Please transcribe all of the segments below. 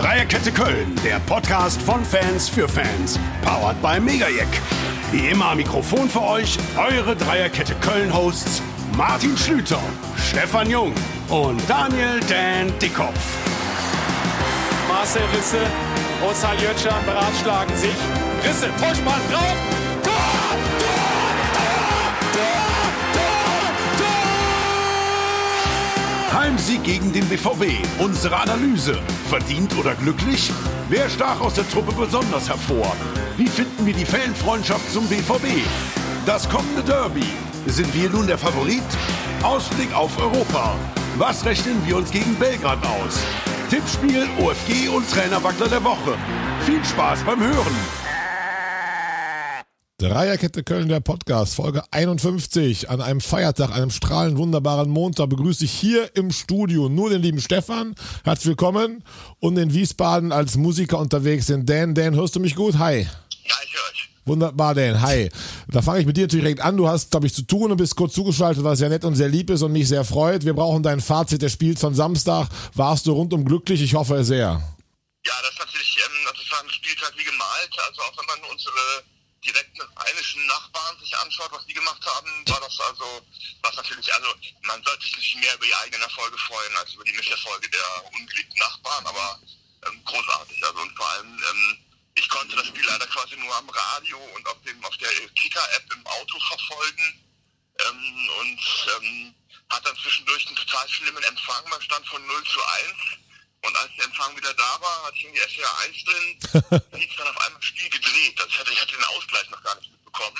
Dreierkette Köln, der Podcast von Fans für Fans. Powered by Megajack. Wie immer am Mikrofon für euch eure Dreierkette Köln-Hosts Martin Schlüter, Stefan Jung und Daniel Dan Dickkopf. Marcel Risse und Saljötschan beratschlagen sich. Risse, Vorspann, drauf! Heimsieg gegen den BVB. Unsere Analyse. Verdient oder glücklich? Wer stach aus der Truppe besonders hervor? Wie finden wir die Fanfreundschaft zum BVB? Das kommende Derby. Sind wir nun der Favorit? Ausblick auf Europa. Was rechnen wir uns gegen Belgrad aus? Tippspiel, OFG und Trainerwackler der Woche. Viel Spaß beim Hören. Dreierkette Köln, der Podcast, Folge 51. An einem Feiertag, einem strahlend wunderbaren Montag begrüße ich hier im Studio nur den lieben Stefan. Herzlich willkommen. Und in Wiesbaden als Musiker unterwegs den Dan. Dan, hörst du mich gut? Hi. Ja, ich höre euch. Wunderbar, Dan. Hi. Da fange ich mit dir natürlich direkt an. Du hast, glaube ich, zu tun und bist kurz zugeschaltet, was sehr nett und sehr lieb ist und mich sehr freut. Wir brauchen dein Fazit des Spiels von Samstag. Warst du rundum glücklich? Ich hoffe sehr. Ja, das ist natürlich, ähm, das war ein Spieltag wie gemalt. Also auch wenn man unsere direkten rheinischen Nachbarn sich anschaut, was die gemacht haben, war das also, was natürlich, also man sollte sich nicht mehr über die eigenen Erfolge freuen, als über die Misserfolge der ungeliebten Nachbarn, aber ähm, großartig. Also und vor allem, ähm, ich konnte das Spiel leider quasi nur am Radio und auf dem auf der Kicker-App im Auto verfolgen ähm, und ähm, hat dann zwischendurch einen total schlimmen Empfang. Man stand von 0 zu 1 und als der Empfang wieder da war, hatte ich irgendwie SWR 1 drin, hieß dann auf einmal Spiel gedreht. Also ich hatte, ich hatte den Ausgleich noch gar nicht mitbekommen.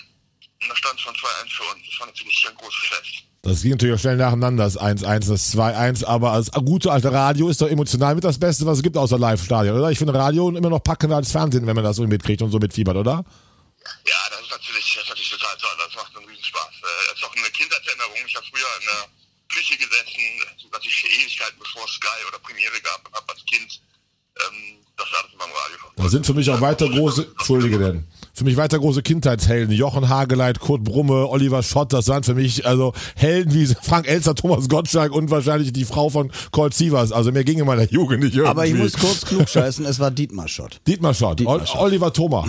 Und da stand schon 2-1 für uns. Das war natürlich ein großes Fest. Das ging natürlich auch schnell nacheinander, das 1-1, das 2-1, aber als gute alte Radio ist doch emotional mit das Beste, was es gibt außer Live-Stadion, oder? Ich finde Radio immer noch packender als Fernsehen, wenn man das so mitkriegt und so mitfiebert, oder? Ja, das ist natürlich, das ist natürlich total toll. Das macht einen riesen Spaß. Äh, Das ist auch eine Kindheitserinnerung. Ich habe früher in der Küche gesessen, natürlich Ewigkeiten bevor Sky oder Premiere gab und habe als Kind ähm, das alles immer im Radio verfolgt. Das sind für mich auch weiter große, Entschuldige denn, für mich weiter große Kindheitshelden. Jochen Hageleit, Kurt Brumme, Oliver Schott, das waren für mich also Helden wie Frank Elster, Thomas Gottschalk und wahrscheinlich die Frau von Colt Sievers. Also mir ging in meiner Jugend nicht irgendwie. Aber ich muss kurz klug scheißen, es war Dietmar Schott. Dietmar Schott, Dietmar Schott. Oliver Thoma.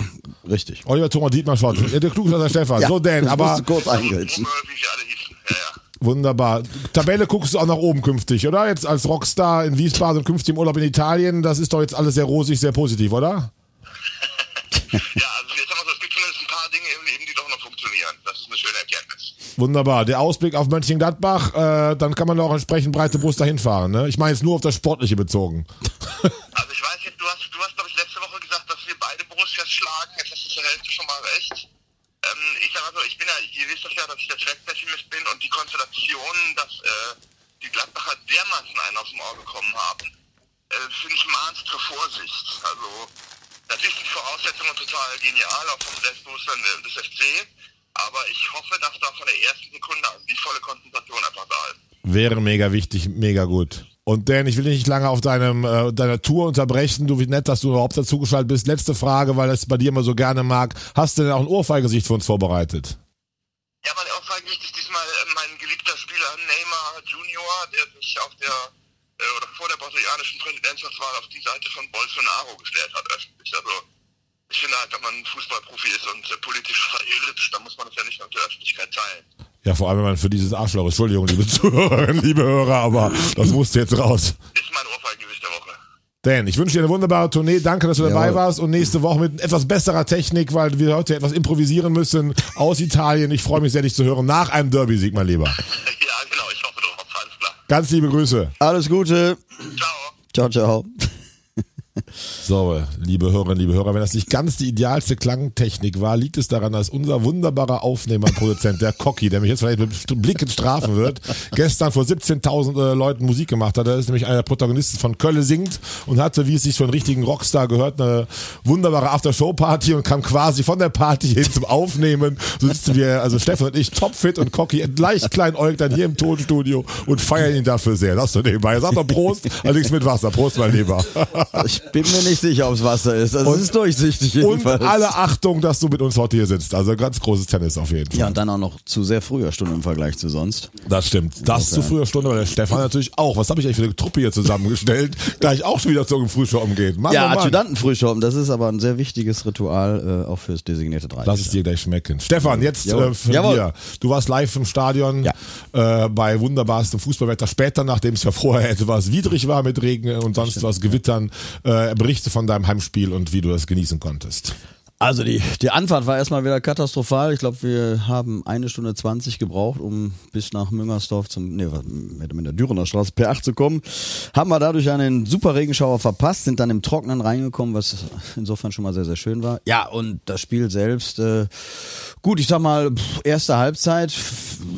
Richtig. Oliver Thoma, Dietmar Schott. Ja, Der Klugscheißer Stefan. so, Dan, das aber kurz hießen. Ja, ja. Wunderbar. Tabelle guckst du auch nach oben künftig, oder? Jetzt als Rockstar in Wiesbaden und künftig im Urlaub in Italien, das ist doch jetzt alles sehr rosig, sehr positiv, oder? Ja, also jetzt haben wir so, es gibt zumindest ein paar Dinge im Leben, die doch noch funktionieren. Das ist eine schöne Erkenntnis. Wunderbar. Der Ausblick auf Mönchengladbach, äh, dann kann man auch entsprechend breite Brust dahin fahren. Ne? Ich meine jetzt nur auf das Sportliche bezogen. Also ich weiß jetzt, du hast, du hast glaube ich letzte Woche gesagt, dass wir beide Borussias schlagen. Jetzt hast du zur Hälfte schon mal recht. Ähm, ich sag mal so, ich bin ja, ihr wisst das ja, dass ich der Zweckpessimist bin und die Konstellation, dass äh, die Gladbacher dermaßen einen aus dem Ohr bekommen haben, äh, finde ich mahnt zur Vorsicht. Also natürlich sind die Voraussetzungen total genial, auch vom Selbstbewusstsein des FC. Aber ich hoffe, dass da von der ersten Sekunde an die volle Konzentration einfach da ist. Wäre mega wichtig, mega gut. Und Dan, ich will dich nicht lange auf deinem, äh, deiner Tour unterbrechen. Du, wie nett, dass du überhaupt dazugeschaltet bist. Letzte Frage, weil das bei dir immer so gerne mag. Hast du denn auch ein Ohrfeigesicht für uns vorbereitet? Ja, meine Aussage ist diesmal äh, mein geliebter Spieler Neymar Junior, der sich auf der äh, oder vor der brasilianischen Präsidentschaftswahl auf die Seite von Bolsonaro gestellt hat öffentlich. Also ich finde halt, wenn man Fußballprofi ist und äh, politisch verirrt, dann muss man das ja nicht mit der Öffentlichkeit teilen. Ja, vor allem, wenn man für dieses Arschloch ist. Entschuldigung, liebe Zuhörerinnen, liebe Hörer, aber das musste jetzt raus. Ist mein Ohrfeigengesicht der Woche. Dan, ich wünsche dir eine wunderbare Tournee. Danke, dass du dabei Jawohl. warst. Und nächste Woche mit etwas besserer Technik, weil wir heute etwas improvisieren müssen aus Italien. Ich freue mich sehr, dich zu hören. Nach einem Derby-Sieg, mein Lieber. ja, genau, ich hoffe drauf. Alles klar. Ganz liebe Grüße. Alles Gute. Ciao. Ciao, ciao. So, liebe Hörerinnen, liebe Hörer, wenn das nicht ganz die idealste Klangtechnik war, liegt es daran, dass unser wunderbarer Aufnehmer Produzent, der Cocky, der mich jetzt vielleicht mit Blicken strafen wird, gestern vor 17.000 äh, Leuten Musik gemacht hat. Er ist nämlich einer der Protagonisten von Kölle singt und hatte, wie es sich für einen richtigen Rockstar gehört, eine wunderbare After-Show-Party und kam quasi von der Party hin zum Aufnehmen. So sitzen wir, also Stefan und ich, topfit und Cocky, leicht kleinäugig dann hier im Tonstudio und feiern ihn dafür sehr. Das so nebenbei. Sag doch Prost, allerdings mit Wasser. Prost, mein Lieber. Ich bin mir nicht sicher, ob es Wasser ist. Das Und- ist durchsichtig Und jedenfalls. alle Achtung, dass du mit uns heute hier sitzt. Also ganz großes Tennis auf jeden Fall. ja, und dann auch noch zu sehr früher Stunde im Vergleich zu sonst. Das stimmt. Das zu früher Stunde, aber der Stefan natürlich auch. Was habe ich eigentlich für eine Truppe hier zusammengestellt, da ich auch schon wieder zu irgendeinem Frühschoppen geht. Mann, Ja, oh. Adjutantenfrühschoppen, das ist aber ein sehr wichtiges Ritual, äh, auch fürs designierte 30. Lass es dir gleich schmecken. Stefan, jetzt äh, von Jawohl. dir. Du warst live im Stadion Ja. äh, bei wunderbarstem Fußballwetter. Später, nachdem es ja vorher etwas widrig war mit Regen und sonst was Gewittern, äh, berichte von deinem Heimspiel und wie du das genießen konntest. Also die, die Anfahrt war erstmal wieder katastrophal. Ich glaube, wir haben eine Stunde 20 gebraucht, um bis nach Müngersdorf zum, nee, mit der Dürener Straße P8 zu kommen. Haben wir dadurch einen super Regenschauer verpasst, sind dann im Trockenen reingekommen, was insofern schon mal sehr, sehr schön war. Ja, und das Spiel selbst, äh, gut, ich sag mal, erste Halbzeit,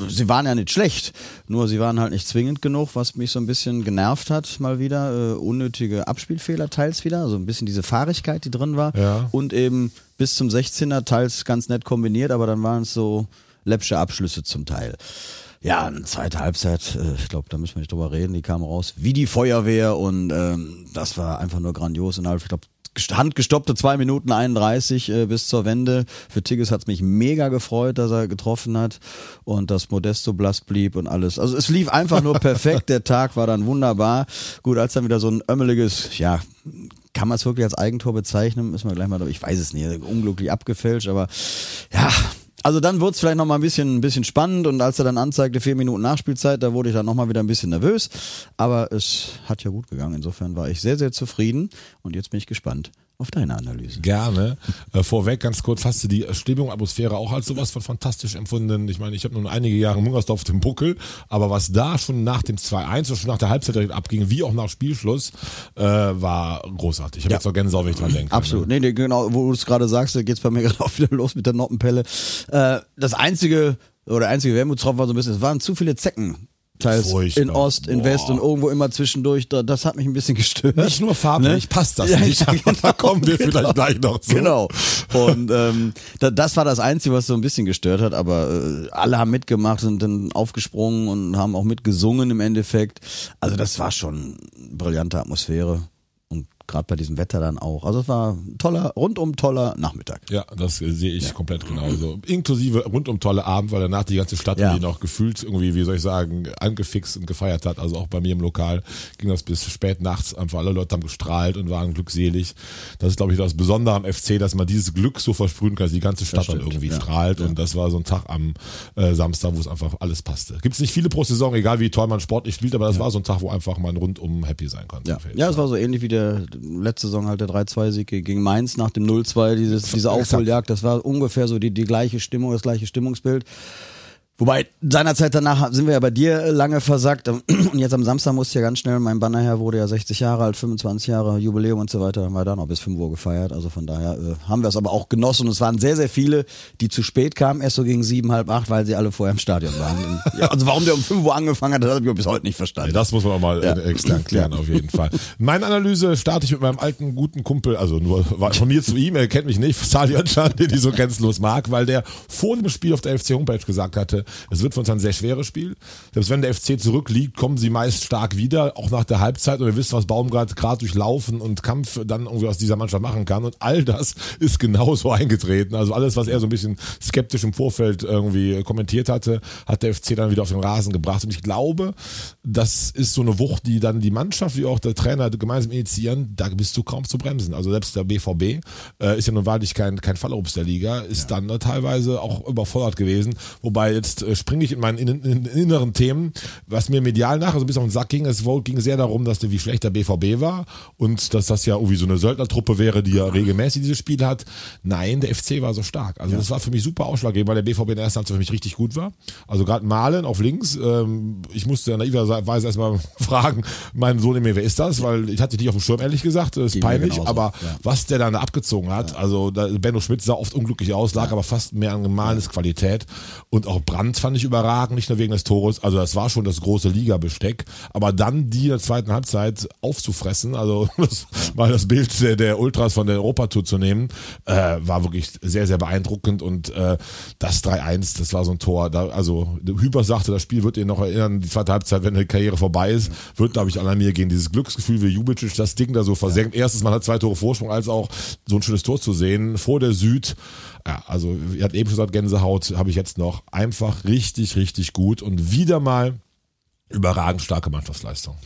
sie waren ja nicht schlecht, nur sie waren halt nicht zwingend genug, was mich so ein bisschen genervt hat, mal wieder. Äh, unnötige Abspielfehler teils wieder, also ein bisschen diese Fahrigkeit, die drin war. Ja. Und eben bis zum 16er teils ganz nett kombiniert, aber dann waren es so läppsche Abschlüsse zum Teil. Ja, eine zweite Halbzeit, äh, ich glaube, da müssen wir nicht drüber reden, die kam raus wie die Feuerwehr und ähm, das war einfach nur grandios. Innerhalb, ich glaube, handgestoppte zwei Minuten 31 äh, bis zur Wende. Für Tigges hat's mich mega gefreut, dass er getroffen hat und dass Modesto blass blieb und alles. Also es lief einfach nur perfekt. Der Tag war dann wunderbar. Gut, als dann wieder so ein ömmeliges, ja, kann man es wirklich als Eigentor bezeichnen? Müssen wir gleich mal, ich weiß es nicht, unglücklich abgefälscht, aber ja, also dann wurde es vielleicht noch mal ein bisschen, ein bisschen spannend und als er dann anzeigte, vier Minuten Nachspielzeit, da wurde ich dann noch mal wieder ein bisschen nervös, aber es hat ja gut gegangen. Insofern war ich sehr, sehr zufrieden und jetzt bin ich gespannt auf deine Analyse. Gerne. Äh, vorweg ganz kurz, hast du die Stimmung, Atmosphäre auch als sowas von fantastisch empfunden? Ich meine, ich habe nun einige Jahre in Mungersdorf auf dem Buckel, aber was da schon nach dem 2-1 oder schon nach der Halbzeit direkt abging, wie auch nach Spielschluss, äh, war großartig. Ich habe Ja. jetzt auch Gänsehaut, wenn ich dran denke. Absolut. Nee, nee, genau, wo du es gerade sagst, geht's bei mir gerade auch wieder los mit der Noppenpelle. Äh, das einzige oder der einzige Wermutstropfen war so ein bisschen, es waren zu viele Zecken. Teils Furchtbar. in Ost, in Boah. West und irgendwo immer zwischendurch. Da, das hat mich ein bisschen gestört. Nicht nur farblich, Ne? passt das Ja, nicht. ja, aber da kommen wir genau. vielleicht gleich noch zu. Genau. Und ähm, da, das war das Einzige, was so ein bisschen gestört hat, aber äh, alle haben mitgemacht, sind dann aufgesprungen und haben auch mitgesungen im Endeffekt. Also das war schon brillante Atmosphäre. Gerade bei diesem Wetter dann auch. Also es war ein toller, rundum toller Nachmittag. Ja, das äh, sehe ich komplett genauso. Inklusive rundum tolle Abend, weil danach die ganze Stadt Ja. noch gefühlt irgendwie, wie soll ich sagen, angefixt und gefeiert hat. Also auch bei mir im Lokal ging das bis spät nachts. Einfach alle Leute haben gestrahlt und waren glückselig. Das ist, glaube ich, das Besondere am FC, dass man dieses Glück so versprühen kann, dass die ganze Stadt dann irgendwie ja. strahlt. Und das war so ein Tag am äh, Samstag, wo es einfach alles passte. Gibt es nicht viele pro Saison, egal wie toll man sportlich spielt, aber das war so ein Tag, wo einfach man rundum happy sein konnte. Ja, ja es war so ähnlich wie der letzte Saison halt der 3-2-Sieg gegen Mainz nach dem 0-2, dieses, diese Aufholjagd, das war ungefähr so die, die gleiche Stimmung, das gleiche Stimmungsbild. Wobei, seinerzeit danach sind wir ja bei dir lange versackt. Und jetzt am Samstag musste ja ganz schnell, mein Banner her wurde ja 60 Jahre alt, 25 Jahre Jubiläum und so weiter, haben wir da noch bis 5 Uhr gefeiert. Also von daher äh, haben wir es aber auch genossen. Und es waren sehr, sehr viele, die zu spät kamen, erst so gegen sieben, halb acht, weil sie alle vorher im Stadion waren. Ja, also warum der um 5 Uhr angefangen hat, das habe ich bis heute nicht verstanden. Nee, das muss man auch mal Ja. äh, extern klären, auf jeden Fall. Meine Analyse starte ich mit meinem alten guten Kumpel, also nur von mir zu ihm, er kennt mich nicht, Sali Özcan, den ich so grenzenlos mag, weil der vor dem Spiel auf der FC Homepage gesagt hatte, es wird für uns ein sehr schweres Spiel. Selbst wenn der FC zurückliegt, kommen sie meist stark wieder, auch nach der Halbzeit. Und wir wissen, was Baumgart gerade durch Laufen und Kampf dann irgendwie aus dieser Mannschaft machen kann. Und all das ist genauso eingetreten. Also alles, was er so ein bisschen skeptisch im Vorfeld irgendwie kommentiert hatte, hat der FC dann wieder auf den Rasen gebracht. Und ich glaube, das ist so eine Wucht, die dann die Mannschaft wie auch der Trainer gemeinsam initiieren, da bist du kaum zu bremsen. Also selbst der BVB äh, ist ja nun wahrlich kein, kein Fallobst der Liga, ist dann äh, teilweise auch überfordert gewesen. Wobei jetzt äh, springe ich in meinen in, in, inneren Themen, was mir medial nachher so ein bisschen auf den Sack ging, es ging sehr darum, dass der, wie schlecht der BVB war und dass das ja irgendwie so eine Söldnertruppe wäre, die ja regelmäßig dieses Spiel hat. Nein, der FC war so stark. Also das war für mich super ausschlaggebend, weil der BVB in der ersten Halbzeit für mich richtig gut war. Also gerade Malen auf links, ähm, ich musste naiverweise erstmal fragen, mein Sohn mir, wer ist das? Weil ich hatte dich auf dem Schirm, ehrlich gesagt, das ist mir peinlich, aber ja. was der dann da abgezogen hat, also da, Benno Schmidt sah oft unglücklich aus, lag aber fast mehr an Mahles Qualität und auch Stand fand ich überragend, nicht nur wegen des Tores. Also das war schon das große Liga-Besteck. Aber dann die in der zweiten Halbzeit aufzufressen, also das, mal das Bild der, der Ultras von der Europatour zu nehmen, äh, war wirklich sehr, sehr beeindruckend. Und äh, das 3-1, das war so ein Tor. Da, also Hüber sagte, das Spiel wird ihr noch erinnern, die zweite Halbzeit, wenn die Karriere vorbei ist, wird, glaube ich, an mir gehen. Dieses Glücksgefühl, wie Jubicic das Ding da so versenkt. Erstens, man hat zwei Tore Vorsprung, als auch so ein schönes Tor zu sehen. Vor der Süd ja, also ihr habt eben schon gesagt, Gänsehaut habe ich jetzt noch. Einfach richtig, richtig gut und wieder mal überragend starke Mannschaftsleistung.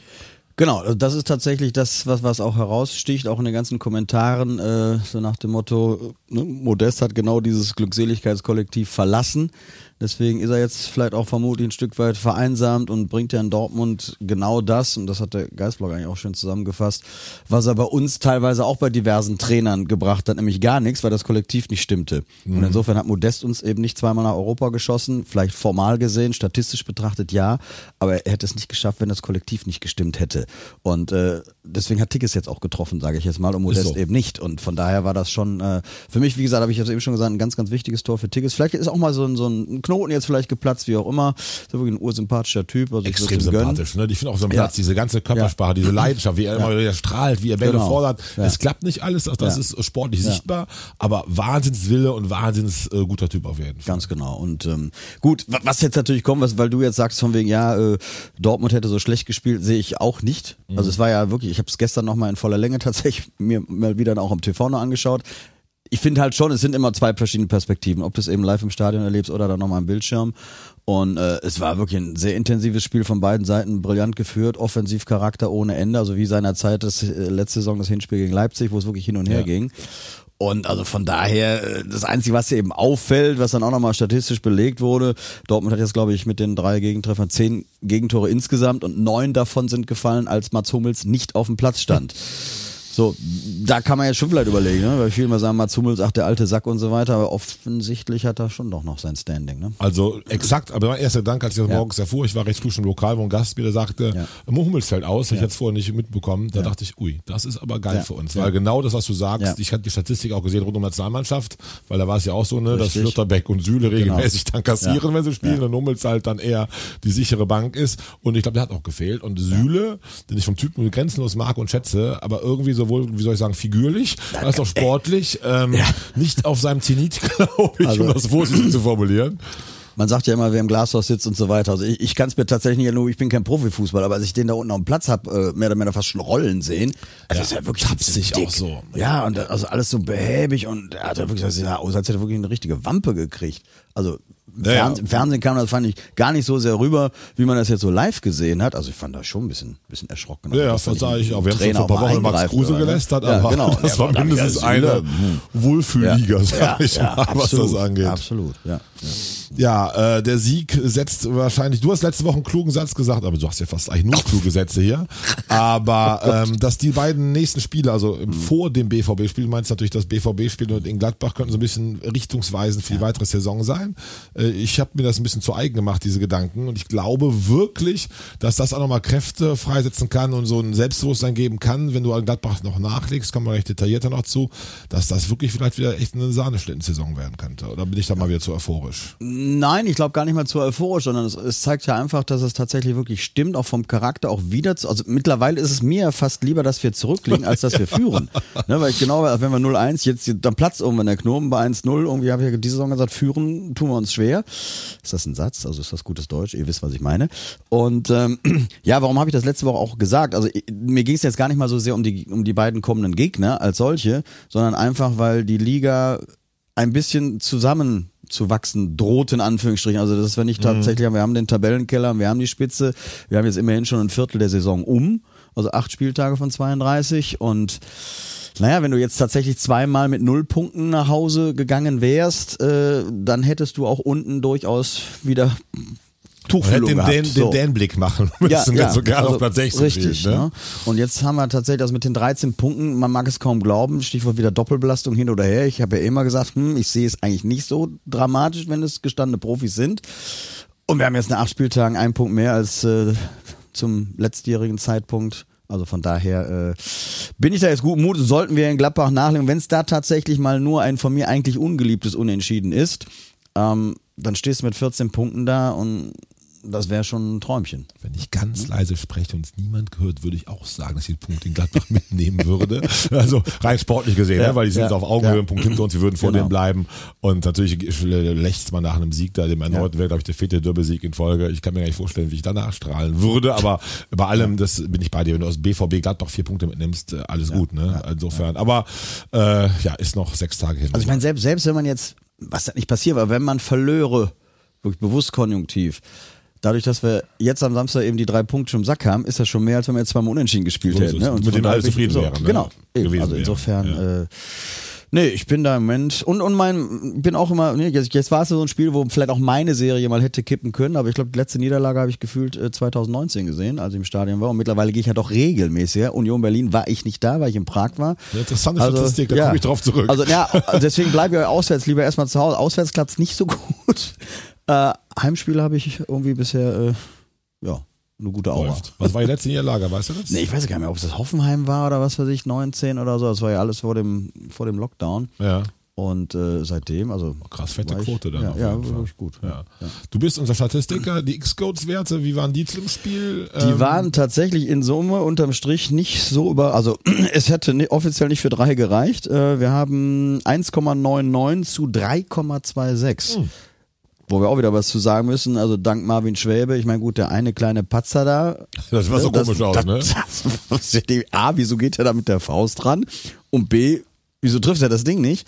Genau, also das ist tatsächlich das, was, was auch heraussticht, auch in den ganzen Kommentaren, äh, so nach dem Motto, ne, Modest hat genau dieses Glückseligkeitskollektiv verlassen. Deswegen ist er jetzt vielleicht auch vermutlich ein Stück weit vereinsamt und bringt ja in Dortmund genau das, und das hat der Geistblog eigentlich auch schön zusammengefasst, was er bei uns teilweise auch bei diversen Trainern gebracht hat, nämlich gar nichts, weil das Kollektiv nicht stimmte. Mhm. Und insofern hat Modest uns eben nicht zweimal nach Europa geschossen, vielleicht formal gesehen, statistisch betrachtet ja, aber er hätte es nicht geschafft, wenn das Kollektiv nicht gestimmt hätte. Und äh, deswegen hat Tickes jetzt auch getroffen, sage ich jetzt mal, und Modest so. eben nicht. Und von daher war das schon, äh, für mich, wie gesagt, habe ich jetzt eben schon gesagt, ein ganz, ganz wichtiges Tor für Tickes. Vielleicht ist auch mal so ein, so ein Knoten jetzt vielleicht geplatzt, wie auch immer. So wirklich ein ursympathischer Typ. Also Extrem sympathisch, ne? Ich finde auch so ein Platz, diese ganze Körpersprache, diese Leidenschaft, wie er immer wieder strahlt, wie er Bälle genau. fordert. Es klappt nicht alles, auch das ist sportlich sichtbar, aber Wahnsinnswille und wahnsinns äh, guter Typ auf jeden Fall. Ganz genau. Und ähm, gut, was jetzt natürlich kommt, was, weil du jetzt sagst von wegen, ja, äh, Dortmund hätte so schlecht gespielt, sehe ich auch nicht. Mhm. Also es war ja wirklich, ich habe es gestern nochmal in voller Länge tatsächlich mir mal wieder auch am TV noch angeschaut ich finde halt schon, es sind immer zwei verschiedene Perspektiven, ob du es eben live im Stadion erlebst oder dann nochmal am Bildschirm. Und äh, es war wirklich ein sehr intensives Spiel von beiden Seiten, brillant geführt, Offensivcharakter ohne Ende, also wie seinerzeit das äh, letzte Saison das Hinspiel gegen Leipzig, wo es wirklich hin und her ja. ging. Und also von daher, äh, das Einzige, was hier eben auffällt, was dann auch nochmal statistisch belegt wurde, Dortmund hat jetzt, glaube ich, mit den drei Gegentreffern zehn Gegentore insgesamt und neun davon sind gefallen, als Mats Hummels nicht auf dem Platz stand. So, da kann man jetzt schon vielleicht überlegen, ne? weil viele immer sagen, Mats Hummels, ach der alte Sack und so weiter, aber offensichtlich hat er schon doch noch sein Standing. Ne? Also exakt, aber mein erster Dank, als ich das ja. morgens erfuhr, ich war recht früh schon im Lokal, wo ein Gast wieder sagte, ja. Hummels fällt aus, ja. ich jetzt vorher nicht mitbekommen, da ja. dachte ich, ui, das ist aber geil für uns, weil genau das, was du sagst, ich hatte die Statistik auch gesehen rund um die Nationalmannschaft, weil da war es ja auch so, ne, dass Schlotterbeck und Süle genau. regelmäßig dann kassieren, wenn sie spielen und Hummels halt dann eher die sichere Bank ist und ich glaube, der hat auch gefehlt und Süle, den ich vom Typen grenzenlos mag und schätze, aber irgendwie sowohl, wie soll ich sagen, figürlich, als auch sportlich, ähm, ja. nicht auf seinem Zenit, glaube ich, also, um das vorsichtig zu formulieren man sagt ja immer, wer im Glashaus sitzt und so weiter. Also ich, ich kann es mir tatsächlich nicht, nur ich bin kein Profifußballer, aber als ich den da unten auf dem Platz habe, äh, mehr oder weniger fast schon rollen sehen, also ja, ist ja wirklich tapsig auch so. Ja, und also alles so behäbig und er hat ja wirklich, das ja aus, als hätte er wirklich eine richtige Wampe gekriegt. Also ja, Fernsehen, Im Fernsehen kam das, fand ich, gar nicht so sehr rüber, wie man das jetzt so live gesehen hat. Also ich fand das schon ein bisschen, bisschen erschrocken. Ja, ja das sah ich auch. Wir haben schon vor ein paar Wochen Max Kruse ne? gelästert, ja, aber genau. das war mindestens eine hm. Wohlfühlliga, sag ich mal, was das angeht. Absolut, ja. Ja, äh, der Sieg setzt wahrscheinlich, du hast letzte Woche einen klugen Satz gesagt, aber du hast ja fast eigentlich nur kluge Sätze hier. Aber oh ähm, dass die beiden nächsten Spiele, also mhm. vor dem BVB-Spiel, meinst du natürlich, das BVB-Spiel und in Gladbach könnten so ein bisschen richtungsweisend für die weitere Saison sein. Äh, ich habe mir das ein bisschen zu eigen gemacht, diese Gedanken. Und ich glaube wirklich, dass das auch nochmal Kräfte freisetzen kann und so ein Selbstbewusstsein geben kann, wenn du an Gladbach noch nachlegst, kommen wir recht detaillierter noch zu, dass das wirklich vielleicht wieder echt eine Sahneschlitten-Saison werden könnte. Oder bin ich da mal wieder zu euphorisch? Nein, ich glaube gar nicht mal zu euphorisch, sondern es, es, zeigt ja einfach, dass es tatsächlich wirklich stimmt, auch vom Charakter auch wieder zu, also mittlerweile ist es mir fast lieber, dass wir zurückliegen, als dass wir führen. ne, weil ich genau, wenn wir 0-1, jetzt dann platzt irgendwann der Knoten bei 1-0, irgendwie habe ich ja diese Saison gesagt, führen tun wir uns schwer. Ist das ein Satz? Also ist das gutes Deutsch? Ihr wisst, was ich meine. Und ähm, ja, warum habe ich das letzte Woche auch gesagt? Also mir ging es jetzt gar nicht mal so sehr um die, um die beiden kommenden Gegner als solche, sondern einfach, weil die Liga ein bisschen zusammen zu wachsen droht, in Anführungsstrichen. Also das ist, wenn ich mhm. tatsächlich haben, wir haben den Tabellenkeller, wir haben die Spitze, wir haben jetzt immerhin schon ein Viertel der Saison um, also acht Spieltage von 32 und naja, wenn du jetzt tatsächlich zweimal mit null Punkten nach Hause gegangen wärst, äh, dann hättest du auch unten durchaus wieder Tuchfühlung den, gehabt. Den, so. den Blick machen müssen, ja, ja, sogar also auf Platz 16 Richtig, spielt, ne? Und jetzt haben wir tatsächlich, also mit den 13 Punkten, man mag es kaum glauben, Stichwort wieder Doppelbelastung hin oder her. Ich habe ja immer gesagt, hm, ich sehe es eigentlich nicht so dramatisch, wenn es gestandene Profis sind. Und wir haben jetzt nach acht Spieltagen einen Punkt mehr als äh, zum letztjährigen Zeitpunkt. Also von daher äh, bin ich da jetzt gut Mut, sollten wir in Gladbach nachlegen. Wenn es da tatsächlich mal nur ein von mir eigentlich ungeliebtes Unentschieden ist, ähm, dann stehst du mit 14 Punkten da und das wäre schon ein Träumchen. Wenn ich ganz leise spreche und es niemand gehört, würde ich auch sagen, dass ich den Punkt in Gladbach mitnehmen würde. Also rein sportlich gesehen, Ja, ne? weil die sind ja, jetzt auf Augenhöhe, ja. Punkt hinter uns, wir würden vor Genau. denen bleiben. Und natürlich lächzt man nach einem Sieg da, dem erneuten wäre, glaube ich, der vierte Derby-Sieg in Folge. Ich kann mir gar nicht vorstellen, wie ich danach strahlen würde, aber bei allem, das bin ich bei dir. Wenn du aus BVB Gladbach vier Punkte mitnimmst, äh, alles gut, ne? Insofern. Aber äh, ja, ist noch sechs Tage hin. Also ich meine, selbst, selbst wenn man jetzt, was da nicht passiert war, wenn man verlöre, wirklich bewusst konjunktiv, dadurch, dass wir jetzt am Samstag eben die drei Punkte schon im Sack haben, ist das schon mehr, als wenn wir jetzt zweimal unentschieden gespielt So hätten. Ne? Mit von denen alle zufrieden so, wären, ne? Genau. Eben. Also insofern, ja. äh, nee, ich bin da im Moment und, und mein, bin auch immer, nee, jetzt, jetzt war es so ein Spiel, wo vielleicht auch meine Serie mal hätte kippen können, aber ich glaube, die letzte Niederlage habe ich gefühlt äh, 2019 gesehen, als ich im Stadion war und mittlerweile gehe ich ja doch regelmäßig. Union Berlin war ich nicht da, weil ich in Prag war. Eine interessante Statistik, da komme ich drauf zurück. Also ja, deswegen bleibe ich auswärts lieber erstmal zu Hause. Auswärts klappt es nicht so gut. Äh, Heimspiele habe ich irgendwie bisher, äh, ja, eine gute Aura. läuft. Was war die letzte Niederlage, weißt du das? Nee, ich weiß gar nicht mehr, ob es das Hoffenheim war oder was weiß ich, 19 oder so. Das war ja alles vor dem, vor dem Lockdown. Ja. Und äh, seitdem, also. Krass, fette ich- Quote dann Ja, ja wirklich gut. Ja. Du bist unser Statistiker, die X-Codes-Werte, wie waren die zum Spiel? Die Ähm, waren tatsächlich in Summe unterm Strich nicht so über, also es hätte ni- offiziell nicht für drei gereicht. Äh, Wir haben 1,99 zu 3,26. Hm. Wo wir auch wieder was zu sagen müssen, also dank Marvin Schwäbe, ich meine gut, der eine kleine Patzer da. Das war so ne, komisch aus, das, ne? Das, das, A, wieso geht er da mit der Faust ran? Und B, wieso trifft er das Ding nicht?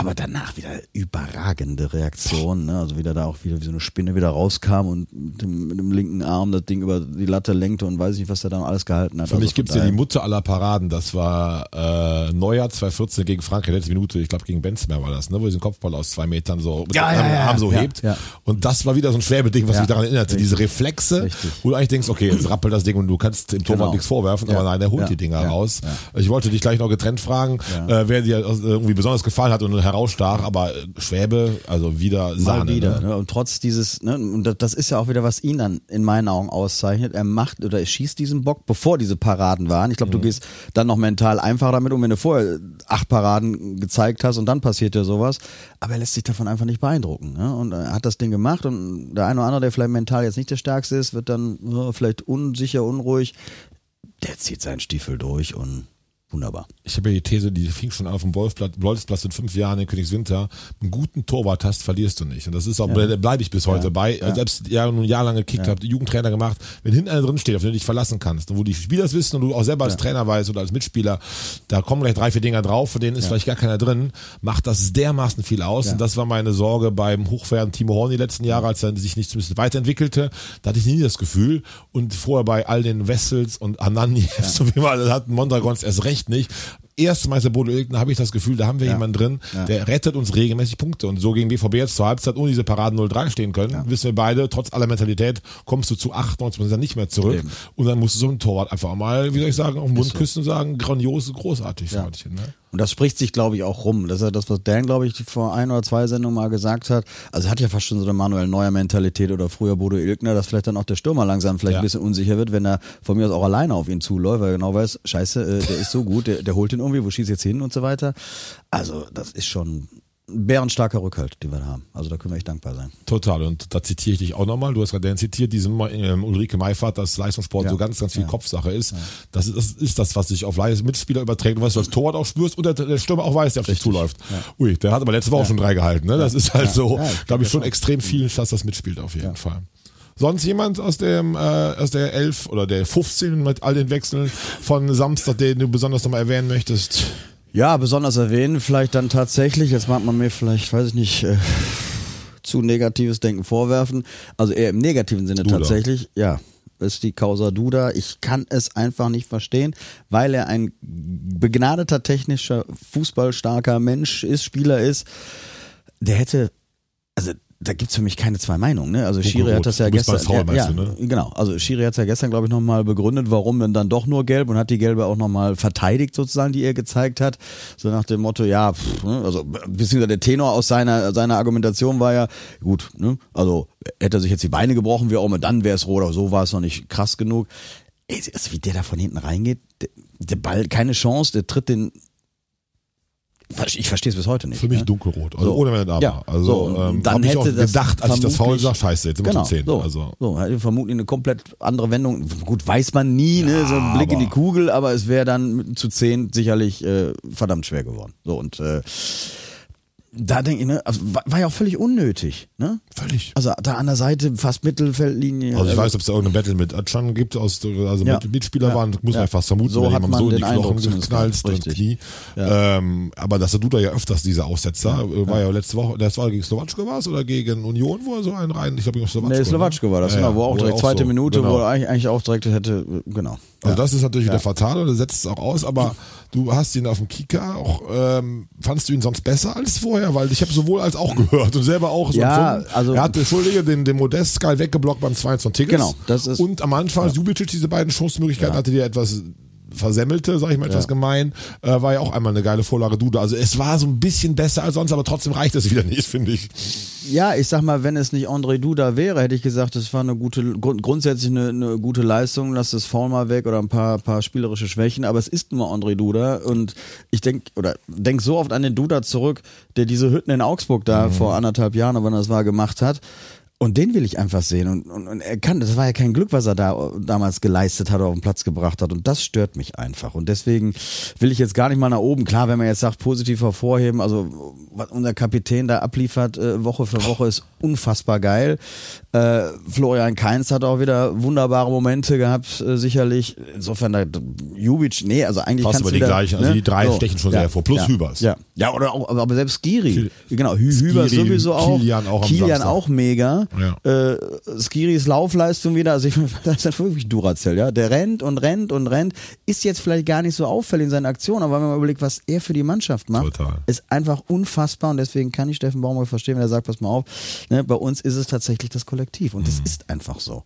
Aber danach wieder überragende Reaktion, ne? also wieder da auch wieder wie so eine Spinne wieder rauskam und mit dem, mit dem linken Arm das Ding über die Latte lenkte und weiß nicht, was er da noch alles gehalten hat. Für mich Also gibt's von ja die Mutter aller Paraden. Das war äh, Neujahr 2014 gegen Frankreich, letzte Minute, ich glaube gegen Benzmer war das, ne? wo er den Kopfball aus zwei Metern so mit Ja, dem ja, Arm so ja, hebt. ja. Und das war wieder so ein Schwäbe-Ding, was mich daran erinnerte. richtig. Diese Reflexe, Richtig. wo du eigentlich denkst, okay, jetzt rappelt das Ding und du kannst dem Torwart Genau. nichts vorwerfen, aber nein, der holt die Dinger raus. Ich wollte dich gleich noch getrennt fragen, äh, wer dir irgendwie besonders gefallen hat und herausstach, aber äh, Schwäbe, also wieder Mal Sahne. wieder. Ne? Ne? Und trotz dieses, ne, und das- ist ja auch wieder, was ihn dann in meinen Augen auszeichnet. Er macht oder er schießt diesen Bock, bevor diese Paraden waren. Ich glaube, Mhm. du gehst dann noch mental einfach damit um, wenn du vorher acht Paraden gezeigt hast und dann passiert ja sowas. Aber er lässt sich davon einfach nicht beeindrucken. Ne? Und er hat das Ding gemacht und der eine oder andere, der vielleicht mental jetzt nicht der Stärkste ist, wird dann äh, vielleicht unsicher, unruhig. Der zieht seinen Stiefel durch und wunderbar. Ich habe ja die These, die fing schon an auf dem Wolfsplatz in fünf Jahren in Königswinter. Einen guten Torwart hast, verlierst du nicht. Und das ist auch, da bleibe ich bis heute bei. Selbst ja, nun jahrelang gekickt habe, Jugendtrainer gemacht. Wenn hinten einer drin steht, auf den du dich verlassen kannst und wo die Spieler es wissen und du auch selber als Trainer weißt oder als Mitspieler, da kommen gleich drei, vier Dinger drauf, von denen ist vielleicht gar keiner drin, macht das dermaßen viel aus. Und das war meine Sorge beim hochwertigen Timo Horn die letzten Jahre, als er sich nicht zumindest weiterentwickelte. Da hatte ich nie das Gefühl. Und vorher bei all den Wessels und Ananievs, so wie wir alle hatten, Mondragons erst recht nicht. Erste Meister Bodo Ilgner habe ich das Gefühl, da haben wir jemanden drin, der rettet uns regelmäßig Punkte. Und so gegen BVB jetzt zur Halbzeit ohne diese Paraden 0-3 stehen können, wissen wir beide, trotz aller Mentalität kommst du zu 98 nicht mehr zurück. Eben. Und dann musst du so einen Torwart einfach mal, wie soll ich sagen, auf den Mund küssen und sagen, grandios, großartig, Freundchen. Ne? Und das spricht sich, glaube ich, auch rum. Das ist ja das, was Dan, glaube ich, vor ein oder zwei Sendungen mal gesagt hat. Also er hat ja fast schon so eine Manuel Neuer Mentalität oder früher Bodo Ilgner, dass vielleicht dann auch der Stürmer langsam vielleicht Ja. ein bisschen unsicher wird, wenn er von mir aus auch alleine auf ihn zuläuft, weil er genau weiß, scheiße, äh, der ist so gut, der, der holt ihn irgendwie, wo schießt jetzt hin und so weiter. Also das ist schon bärenstarker Rückhalt, den wir da haben. Also da können wir echt dankbar sein. Total. Und da zitiere ich dich auch nochmal. Du hast gerade den zitiert, diesen ähm, Ulrike Meifert, dass Leistungssport Ja. so ganz, ganz viel Kopfsache ist. Das ist. Das ist das, was sich auf Mitspieler überträgt und was du als Torwart auch spürst und der, der Stürmer auch weiß, der auf dich zuläuft. Ui, der hat aber letzte Woche schon drei gehalten. Ne? Das ist halt so, Ja, glaube ich, schon extrem viel, dass das mitspielt auf jeden Fall. Sonst jemand aus dem äh, aus der 11 oder der 15 mit all den Wechseln von Samstag, den du besonders nochmal erwähnen möchtest? Ja, besonders erwähnen, vielleicht dann tatsächlich, jetzt mag man mir vielleicht, weiß ich nicht, äh, zu negatives Denken vorwerfen, also eher im negativen Sinne Duda. tatsächlich, ja, ist die Causa Duda. Ich kann es einfach nicht verstehen, weil er ein begnadeter technischer, fußballstarker Mensch ist, Spieler ist. Der hätte, also da gibt's für mich keine zwei Meinungen. Ne? Also Schiri hat das ja gestern, Foul, ja, ja, du, ne? genau. Also Schiri hat ja gestern, glaube ich, nochmal begründet, warum denn dann doch nur gelb und hat die gelbe auch nochmal verteidigt sozusagen, die er gezeigt hat. So nach dem Motto, ja, pff, ne, also beziehungsweise der Tenor aus seiner seiner Argumentation war ja, gut, ne, also hätte er sich jetzt die Beine gebrochen, wie auch immer, dann wäre es rot, aber so war es noch nicht krass genug. Ey, also wie der da von hinten reingeht, der, der Ball, keine Chance, der tritt den Ich verstehe es bis heute nicht. Für mich ne? dunkelrot, also So. ohne Wenn Aber. Ja, also so, ähm, dann ich hätte auch das gedacht, als ich das vermutlich- sah, scheiße, jetzt sind wir genau, zum 10. So, Also so, hätte vermutlich eine komplett andere Wendung. Gut, weiß man nie, ne? so ein Blick in die Kugel, aber es wäre dann zu 10 sicherlich äh, verdammt schwer geworden. So, und äh, da denke ich, ne, also war, ja auch völlig unnötig, ne? völlig. Also da an der Seite, fast Mittelfeldlinie. Also ich weiß, ob es da irgendein Battle mit Atschan gibt, aus, also Ja. mit Mitspieler Ja. waren, muss Ja. man fast vermuten, So hat man so in die Knochen geknallt, richtig. Knie. Ähm, aber das tut er ja öfters, diese Aussetzer. Äh, War ja letzte Woche, das war gegen Slowatschko war es oder gegen Union, wo er so einen rein, ich glaube gegen Slowatschko. Nee, Slowatschko war das, Ja, genau, wo auch direkt zweite so, Minute, genau. wo er eigentlich, auch direkt hätte, äh, genau. Also das ist natürlich wieder fatal und er setzt es auch aus, aber du hast ihn auf dem Kicker auch, ähm, fandst du ihn sonst besser als vorher? Weil ich habe sowohl als auch gehört und selber auch so Ja, also- er hat, Entschuldige, den, den Modest geil weggeblockt beim 2 von Tigges. Genau, das ist- Und am Anfang, ja. Jubicic, diese beiden Schussmöglichkeiten, hatte dir etwas versemmelte, sag ich mal etwas gemein, äh, war ja auch einmal eine geile Vorlage Duda. Also es war so ein bisschen besser als sonst, aber trotzdem reicht es wieder nicht, finde ich. Ja, ich sag mal, wenn es nicht André Duda wäre, hätte ich gesagt, es war eine gute, grund, grundsätzlich eine, eine gute Leistung, lass das Foul mal weg oder ein paar, paar spielerische Schwächen, aber es ist nur André Duda und ich denk oder denk so oft an den Duda zurück, der diese Hütten in Augsburg da Mhm. vor anderthalb Jahren, oder wann das war, gemacht hat. Und den will ich einfach sehen. Und, und, und er kann, das war ja kein Glück, was er da damals geleistet hat, auf den Platz gebracht hat. Und das stört mich einfach. Und deswegen will ich jetzt gar nicht mal nach oben. Klar, wenn man jetzt sagt, positiv hervorheben, also was unser Kapitän da abliefert, äh, Woche für Woche, ist unfassbar geil. Äh, Florian Kainz hat auch wieder wunderbare Momente gehabt, äh, sicherlich. Insofern, da, Jubic, nee, also eigentlich Fast kannst aber du die wieder, gleichen, also die drei stechen schon sehr hervor, plus ja, Hübers. Ja, ja oder auch, aber selbst Skiri. genau, Hü Skiri, Hübers sowieso auch. Kilian auch Kilian auch mega. Ja. Äh, Skiris Laufleistung wieder, also ich, das ist ja wirklich Duracell, ja. Der rennt und rennt und rennt, ist jetzt vielleicht gar nicht so auffällig in seinen Aktionen, aber wenn man überlegt, was er für die Mannschaft macht, Total. ist einfach unfassbar und deswegen kann ich Steffen Baumgart verstehen, wenn er sagt, pass mal auf, ne, bei uns ist es tatsächlich das Kollektiv und Mhm. das ist einfach so.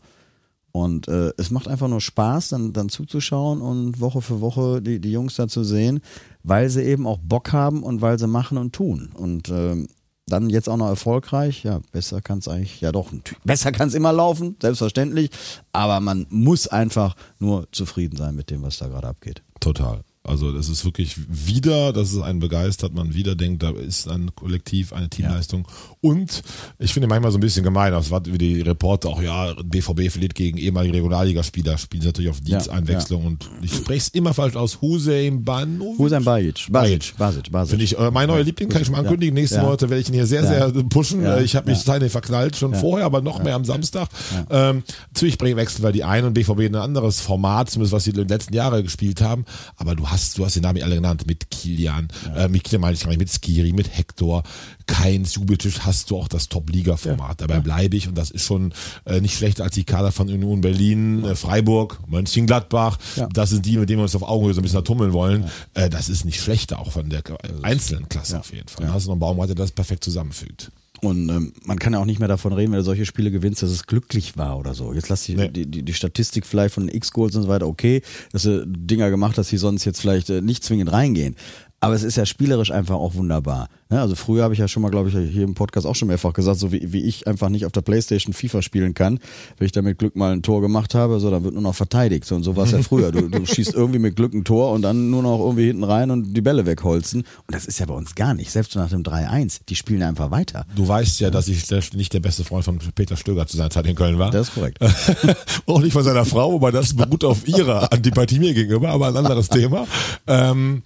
Und äh, es macht einfach nur Spaß, dann, dann zuzuschauen und Woche für Woche die, die Jungs da zu sehen, weil sie eben auch Bock haben und weil sie machen und tun. Und ähm, dann jetzt auch noch erfolgreich, ja, besser kann es eigentlich, ja doch, besser kann es immer laufen, selbstverständlich, aber man muss einfach nur zufrieden sein mit dem, was da gerade abgeht. Total. Also das ist wirklich wieder, dass es einen begeistert, man wieder denkt, da ist ein Kollektiv, eine Teamleistung. Und ich finde manchmal so ein bisschen gemein, das war wie die Reporter auch, ja, BVB verliert gegen ehemalige Regionalligaspieler, spielen sie natürlich auf Diensteinwechslung und ich spreche es immer falsch aus, Hussein Banovic. Hussein Bajic, Basic, Basic, Basic. Finde ich, äh, mein neuer Liebling kann ich schon mal Ja. ankündigen. Nächsten Ja. Monate werde ich ihn hier sehr, Ja. sehr pushen. Ja. Äh, Ich habe mich Ja. den verknallt, schon vorher, aber noch mehr am Samstag. Ähm, natürlich wechseln, weil die einen und BVB ein anderes Format, zumindest was sie in den letzten Jahren gespielt haben. Aber du hast, du hast den Namen alle genannt, mit Kilian, äh, mit Kilian meine ich gar nicht, mit Skiri, mit Hector, Keins, Jubicic hast du auch das Top-Liga-Format. Dabei bleibe ich und das ist schon äh, nicht schlechter als die Kader von Union Berlin, äh, Freiburg, Mönchengladbach. Ja. Das sind die, mit denen wir uns auf Augenhöhe so ein bisschen ertummeln wollen. Äh, das ist nicht schlechter, auch von der einzelnen Klasse auf jeden Fall. Hast noch einen Baum, der das perfekt zusammenfügt. Und ähm, man kann ja auch nicht mehr davon reden, wenn du solche Spiele gewinnst, dass es glücklich war oder so. Jetzt lass die, Nee. die, die, die Statistik vielleicht von X-Goals und so weiter, okay, dass du Dinger gemacht hast, die sonst jetzt vielleicht äh, nicht zwingend reingehen. Aber es ist ja spielerisch einfach auch wunderbar. Ne? Also früher habe ich ja schon mal, glaube ich, hier im Podcast auch schon mehrfach gesagt, so wie, wie ich einfach nicht auf der Playstation FIFA spielen kann, wenn ich da mit Glück mal ein Tor gemacht habe, so, dann wird nur noch verteidigt. So, und so war es ja früher. Du, du schießt irgendwie mit Glück ein Tor und dann nur noch irgendwie hinten rein und die Bälle wegholzen. Und das ist ja bei uns gar nicht. Selbst nach dem 3-1, die spielen einfach weiter. Du weißt ja, dass ich nicht der beste Freund von Peter Stöger zu seiner Zeit in Köln war. Das ist korrekt. auch nicht von seiner Frau, wobei das beruht auf ihrer Antipathie mir gegenüber, aber ein anderes Thema. Ähm,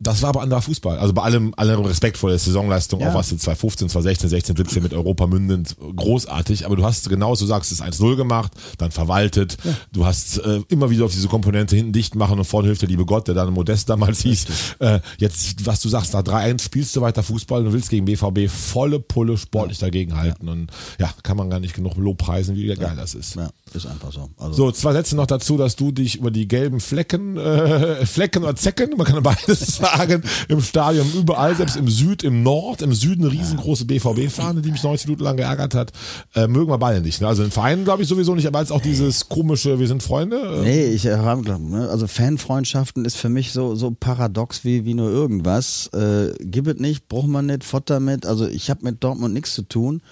das war aber anderer Fußball. Also bei allem, allem Respekt vor der Saisonleistung, Ja. auch was du 2015, 2016, 16, 17 mit Europa mündend, großartig. Aber du hast genau, so sagst, es 1-0 gemacht, dann verwaltet. Du hast äh, immer wieder auf diese Komponente hinten dicht machen und vorne hilft der liebe Gott, der dann Modest damals hieß. Äh, jetzt, was du sagst, nach 3-1 spielst du weiter Fußball und willst gegen BVB volle Pulle sportlich dagegen halten. Und ja, kann man gar nicht genug Lob preisen, wie geil das ist. Ja, ist einfach so. Also, So, zwei Sätze noch dazu, dass du dich über die gelben Flecken, äh, Flecken oder Zecken, man kann beides sagen, im Stadion überall, selbst im Süd, im Nord, im Süden eine riesengroße BVB-Fahne, die mich 90 Minuten lang geärgert hat, äh, mögen wir beide nicht. Ne? Also den Verein glaube ich sowieso nicht, aber als auch dieses komische, wir sind Freunde. Äh, Nee, ich äh, hab, glaub, ne, also Fanfreundschaften ist für mich so so paradox wie wie nur irgendwas. Äh, gib es nicht, braucht man nicht, fort damit. Also ich habe mit Dortmund nichts zu tun.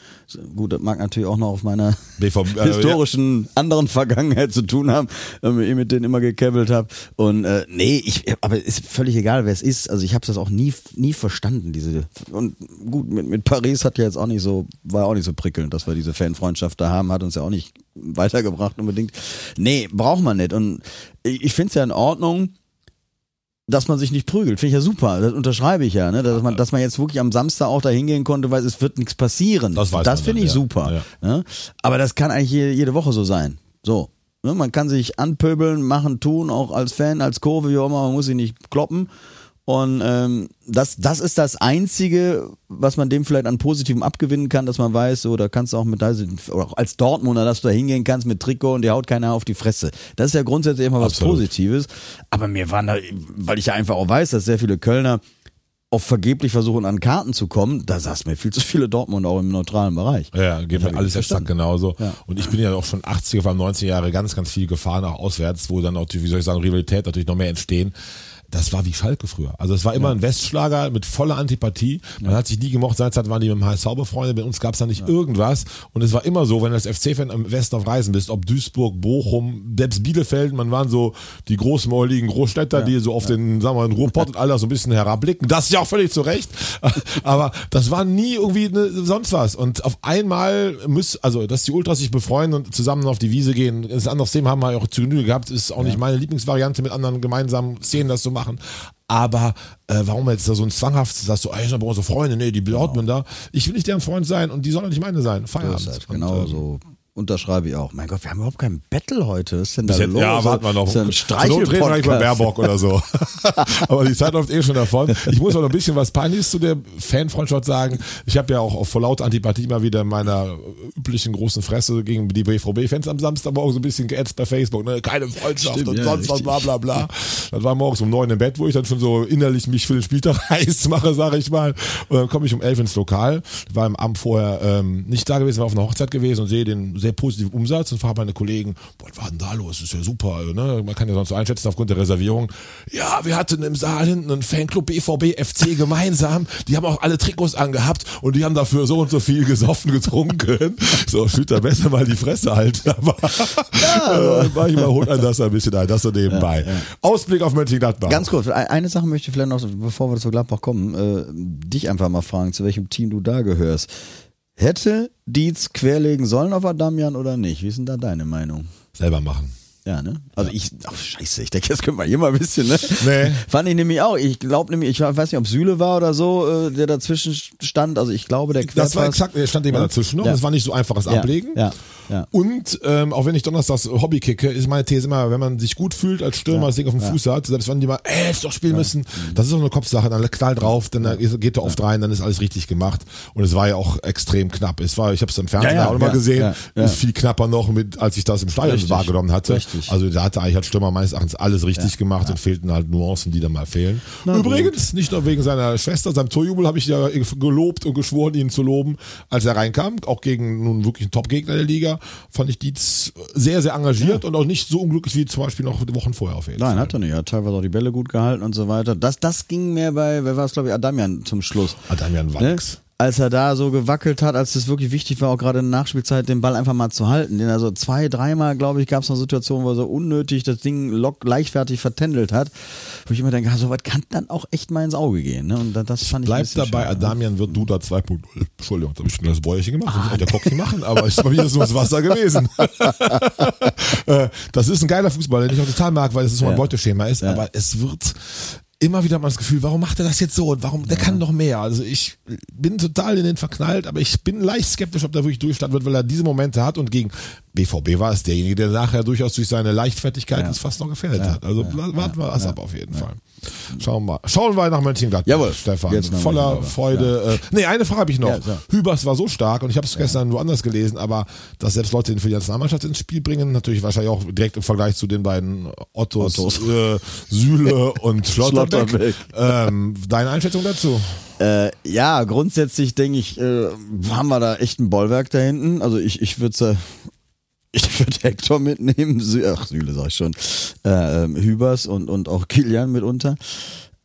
Gut, das mag natürlich auch noch auf meiner BVB, äh, historischen anderen Vergangenheit zu tun haben, weil ich mit denen immer gekebbelt habe. Und äh, nee, ich, aber ist völlig egal, wer es ist, also ich habe das auch nie, nie verstanden, diese, und gut, mit, mit Paris hat ja jetzt auch nicht so, war auch nicht so prickelnd, dass wir diese Fanfreundschaft da haben, hat uns ja auch nicht weitergebracht unbedingt. Nee, braucht man nicht. Und ich, finde es ja in Ordnung, dass man sich nicht prügelt. Finde ich ja super. Das unterschreibe ich ja, ne? Dass man, dass man jetzt wirklich am Samstag auch da hingehen konnte, weil es wird nichts passieren. Das weiß das finde ich ja. super. Ja. Ne? Aber das kann eigentlich jede, jede Woche so sein. So. Ne? Man kann sich anpöbeln, machen, tun, auch als Fan, als Kurve, wie auch immer, man muss sich nicht kloppen. Und ähm, das, das ist das Einzige, was man dem vielleicht an Positivem abgewinnen kann, dass man weiß, so, da kannst du auch mit oder auch als Dortmunder, dass du da hingehen kannst mit Trikot und dir haut keiner auf die Fresse. Das ist ja grundsätzlich immer was Absolut. Positives. Aber mir waren da, weil ich ja einfach auch weiß, dass sehr viele Kölner auch vergeblich versuchen, an Karten zu kommen, da saß mir viel zu viele Dortmunder auch im neutralen Bereich. Ja, geht mir alles exakt genauso. Ja. Und ich bin ja auch schon 80er, vor allem 90er Jahre ganz, ganz viel gefahren, auch auswärts, wo dann auch die, wie soll ich sagen, Rivalität natürlich noch mehr entstehen. Das war wie Schalke früher. Also es war immer ein Westschlager mit voller Antipathie. Man hat sich nie gemocht. Seinerzeit waren die mit dem HSV befreundet. Bei uns gab es da nicht irgendwas. Und es war immer so, wenn du als FC-Fan im Westen auf Reisen bist, ob Duisburg, Bochum, selbst Bielefeld, man waren so die großmäuligen Großstädter, die so auf den, sagen wir mal, den Ruhrpott und all das so ein bisschen herabblicken. Das ist ja auch völlig zu Recht. Aber das war nie irgendwie ne, sonst was. Und auf einmal muss, also, dass die Ultras sich befreuen und zusammen auf die Wiese gehen, das anderes Thema, haben wir ja auch zu Genüge gehabt, ist auch nicht meine Lieblingsvariante, mit anderen gemeinsamen Szenen das zu machen. Aber äh, warum jetzt da so ein zwanghaftes, sagst du, ey, ich hab unsere Freunde, nee, die Dortmunder. Ich will nicht deren Freund sein und die sollen nicht meine sein. Feierabend. ist das. Und, Genau äh, so. Unterschreibe ich auch. Mein Gott, wir haben überhaupt keinen Battle heute. Was ist denn da Bis jetzt, los? ja, warten wir noch. Ist ja ein Not reden wir Streichel-Podcast. Baerbock oder so. Aber die Zeit läuft eh schon davon. Ich muss auch noch ein bisschen was Peinliches zu der Fanfreundschaft sagen. Ich habe ja auch vor lauter Antipathie mal wieder in meiner üblichen großen Fresse gegen die BVB-Fans am Samstagmorgen so ein bisschen geätzt bei Facebook. Ne? Keine Freundschaft Stimmt, und ja, sonst was, bla bla bla. Das war morgens um neun im Bett, wo ich dann schon so innerlich mich für den Spieltag heiß mache, sage ich mal. Und dann komme ich um elf ins Lokal. War am Abend vorher ähm, nicht da gewesen, war auf einer Hochzeit gewesen und sehe den sehr positiven Umsatz und frage meine Kollegen, boah, was war denn da los? Das ist ja super. Ne? Man kann ja sonst so einschätzen aufgrund der Reservierung. Ja, wir hatten im Saal hinten einen Fanclub BVB FC gemeinsam. Die haben auch alle Trikots angehabt und die haben dafür so und so viel gesoffen, getrunken. So, Schütter, besser mal die Fresse halten. Aber äh, manchmal holt einen das ein bisschen ein, das so nebenbei. Ausblick auf Mönchengladbach. Ganz kurz, ein- eine Sache möchte ich vielleicht noch, bevor wir zu Gladbach kommen, äh, dich einfach mal fragen, zu welchem Team du da gehörst. Hätte Dietz querlegen sollen auf Adamian oder nicht? Wie ist denn da deine Meinung? selber machen. Ja, ne? Also ich, ach scheiße, ich denke, jetzt können wir hier mal ein bisschen, ne? Nee. Fand ich nämlich auch. Ich glaube nämlich, ich weiß nicht, ob Süle war oder so, äh, der dazwischen stand. Also ich glaube, der Das war Querpass- exakt, er stand jemand Ja. dazwischen noch. Ja. Das war nicht so einfaches Ja, Ablegen. ja, ja. Und ähm, auch wenn ich donnerstags Hobby kicke, ist meine These immer, wenn man sich gut fühlt als Stürmer, das Ding auf dem Fuß hat, selbst wenn die mal, ey, hättest doch spielen müssen, das ist auch eine Kopfsache, dann knall drauf, dann geht er oft rein, dann ist alles richtig gemacht. Und es war ja auch extrem knapp. Es war, ich habe es im Fernsehen Ja, ja, auch nochmal ja, gesehen, ja, ja. ist viel knapper noch mit, als ich das im Stadion Richtig. wahrgenommen hatte. Richtig. Also da hatte eigentlich als Stürmer meines Erachtens alles richtig gemacht und fehlten halt Nuancen, die da mal fehlen. Übrigens, nicht nur wegen seiner Schwester, seinem Torjubel habe ich ja gelobt und geschworen, ihn zu loben, als er reinkam, auch gegen nun wirklich einen Top-Gegner der Liga, fand ich Dietz sehr, sehr engagiert und auch nicht so unglücklich wie zum Beispiel noch Wochen vorher auf jeden Nein, Fall. hat er nicht. Er hat teilweise auch die Bälle gut gehalten und so weiter. Das, das ging mir bei, wer war es, glaube ich, Adamian zum Schluss. Adamian war Ne? nix. Als er da so gewackelt hat, als es wirklich wichtig war, auch gerade in der Nachspielzeit, den Ball einfach mal zu halten. Den also zwei, dreimal, glaube ich, gab es eine Situation, wo er so unnötig das Ding lock, leichtfertig vertändelt hat. Wo ich immer denke, ah, so was kann dann auch echt mal ins Auge gehen. Ne? Und da- das fand ich ein bisschen dabei, schade, ne? Adamian wird Duda 2.0. Entschuldigung, da habe ich schon das Bäuerchen gemacht. Das hätte der Cocky machen, aber ist mal wieder so ins Wasser gewesen. Äh, das ist ein geiler Fußballer, den ich auch total mag, weil es so ein Ja. Beuteschema ist, aber es wird immer wieder mal das Gefühl, warum macht er das jetzt so und warum, der kann doch mehr. Also ich bin total in den verknallt, aber ich bin leicht skeptisch, ob der wirklich durchstarten wird, weil er diese Momente hat und gegen BVB war es derjenige, der nachher durchaus durch seine Leichtfertigkeit Ja. es fast noch gefährdet Ja. hat. Also warten wir was ab auf jeden Fall. Schauen wir mal. Schauen wir nach Mönchengladbach, Jawohl. Stefan. Jetzt Voller Freude. Äh, nee, eine Frage habe ich noch. Ja. Hübers war so stark und ich habe es gestern woanders gelesen, aber dass selbst Leute ihn für die Nationalmannschaft ins Spiel bringen, natürlich wahrscheinlich auch direkt im Vergleich zu den beiden Ottos, Ottos. Äh, Süle und Schlotterbeck. Schlotterbeck. Ähm, deine Einschätzung dazu? Äh, ja, grundsätzlich denke ich, äh, haben wir da echt ein Bollwerk da hinten. Also ich, ich würde äh, ich würde Hector mitnehmen, Sü ach Süle sag ich schon, äh, ähm, Hübers und, und auch Kilian mitunter.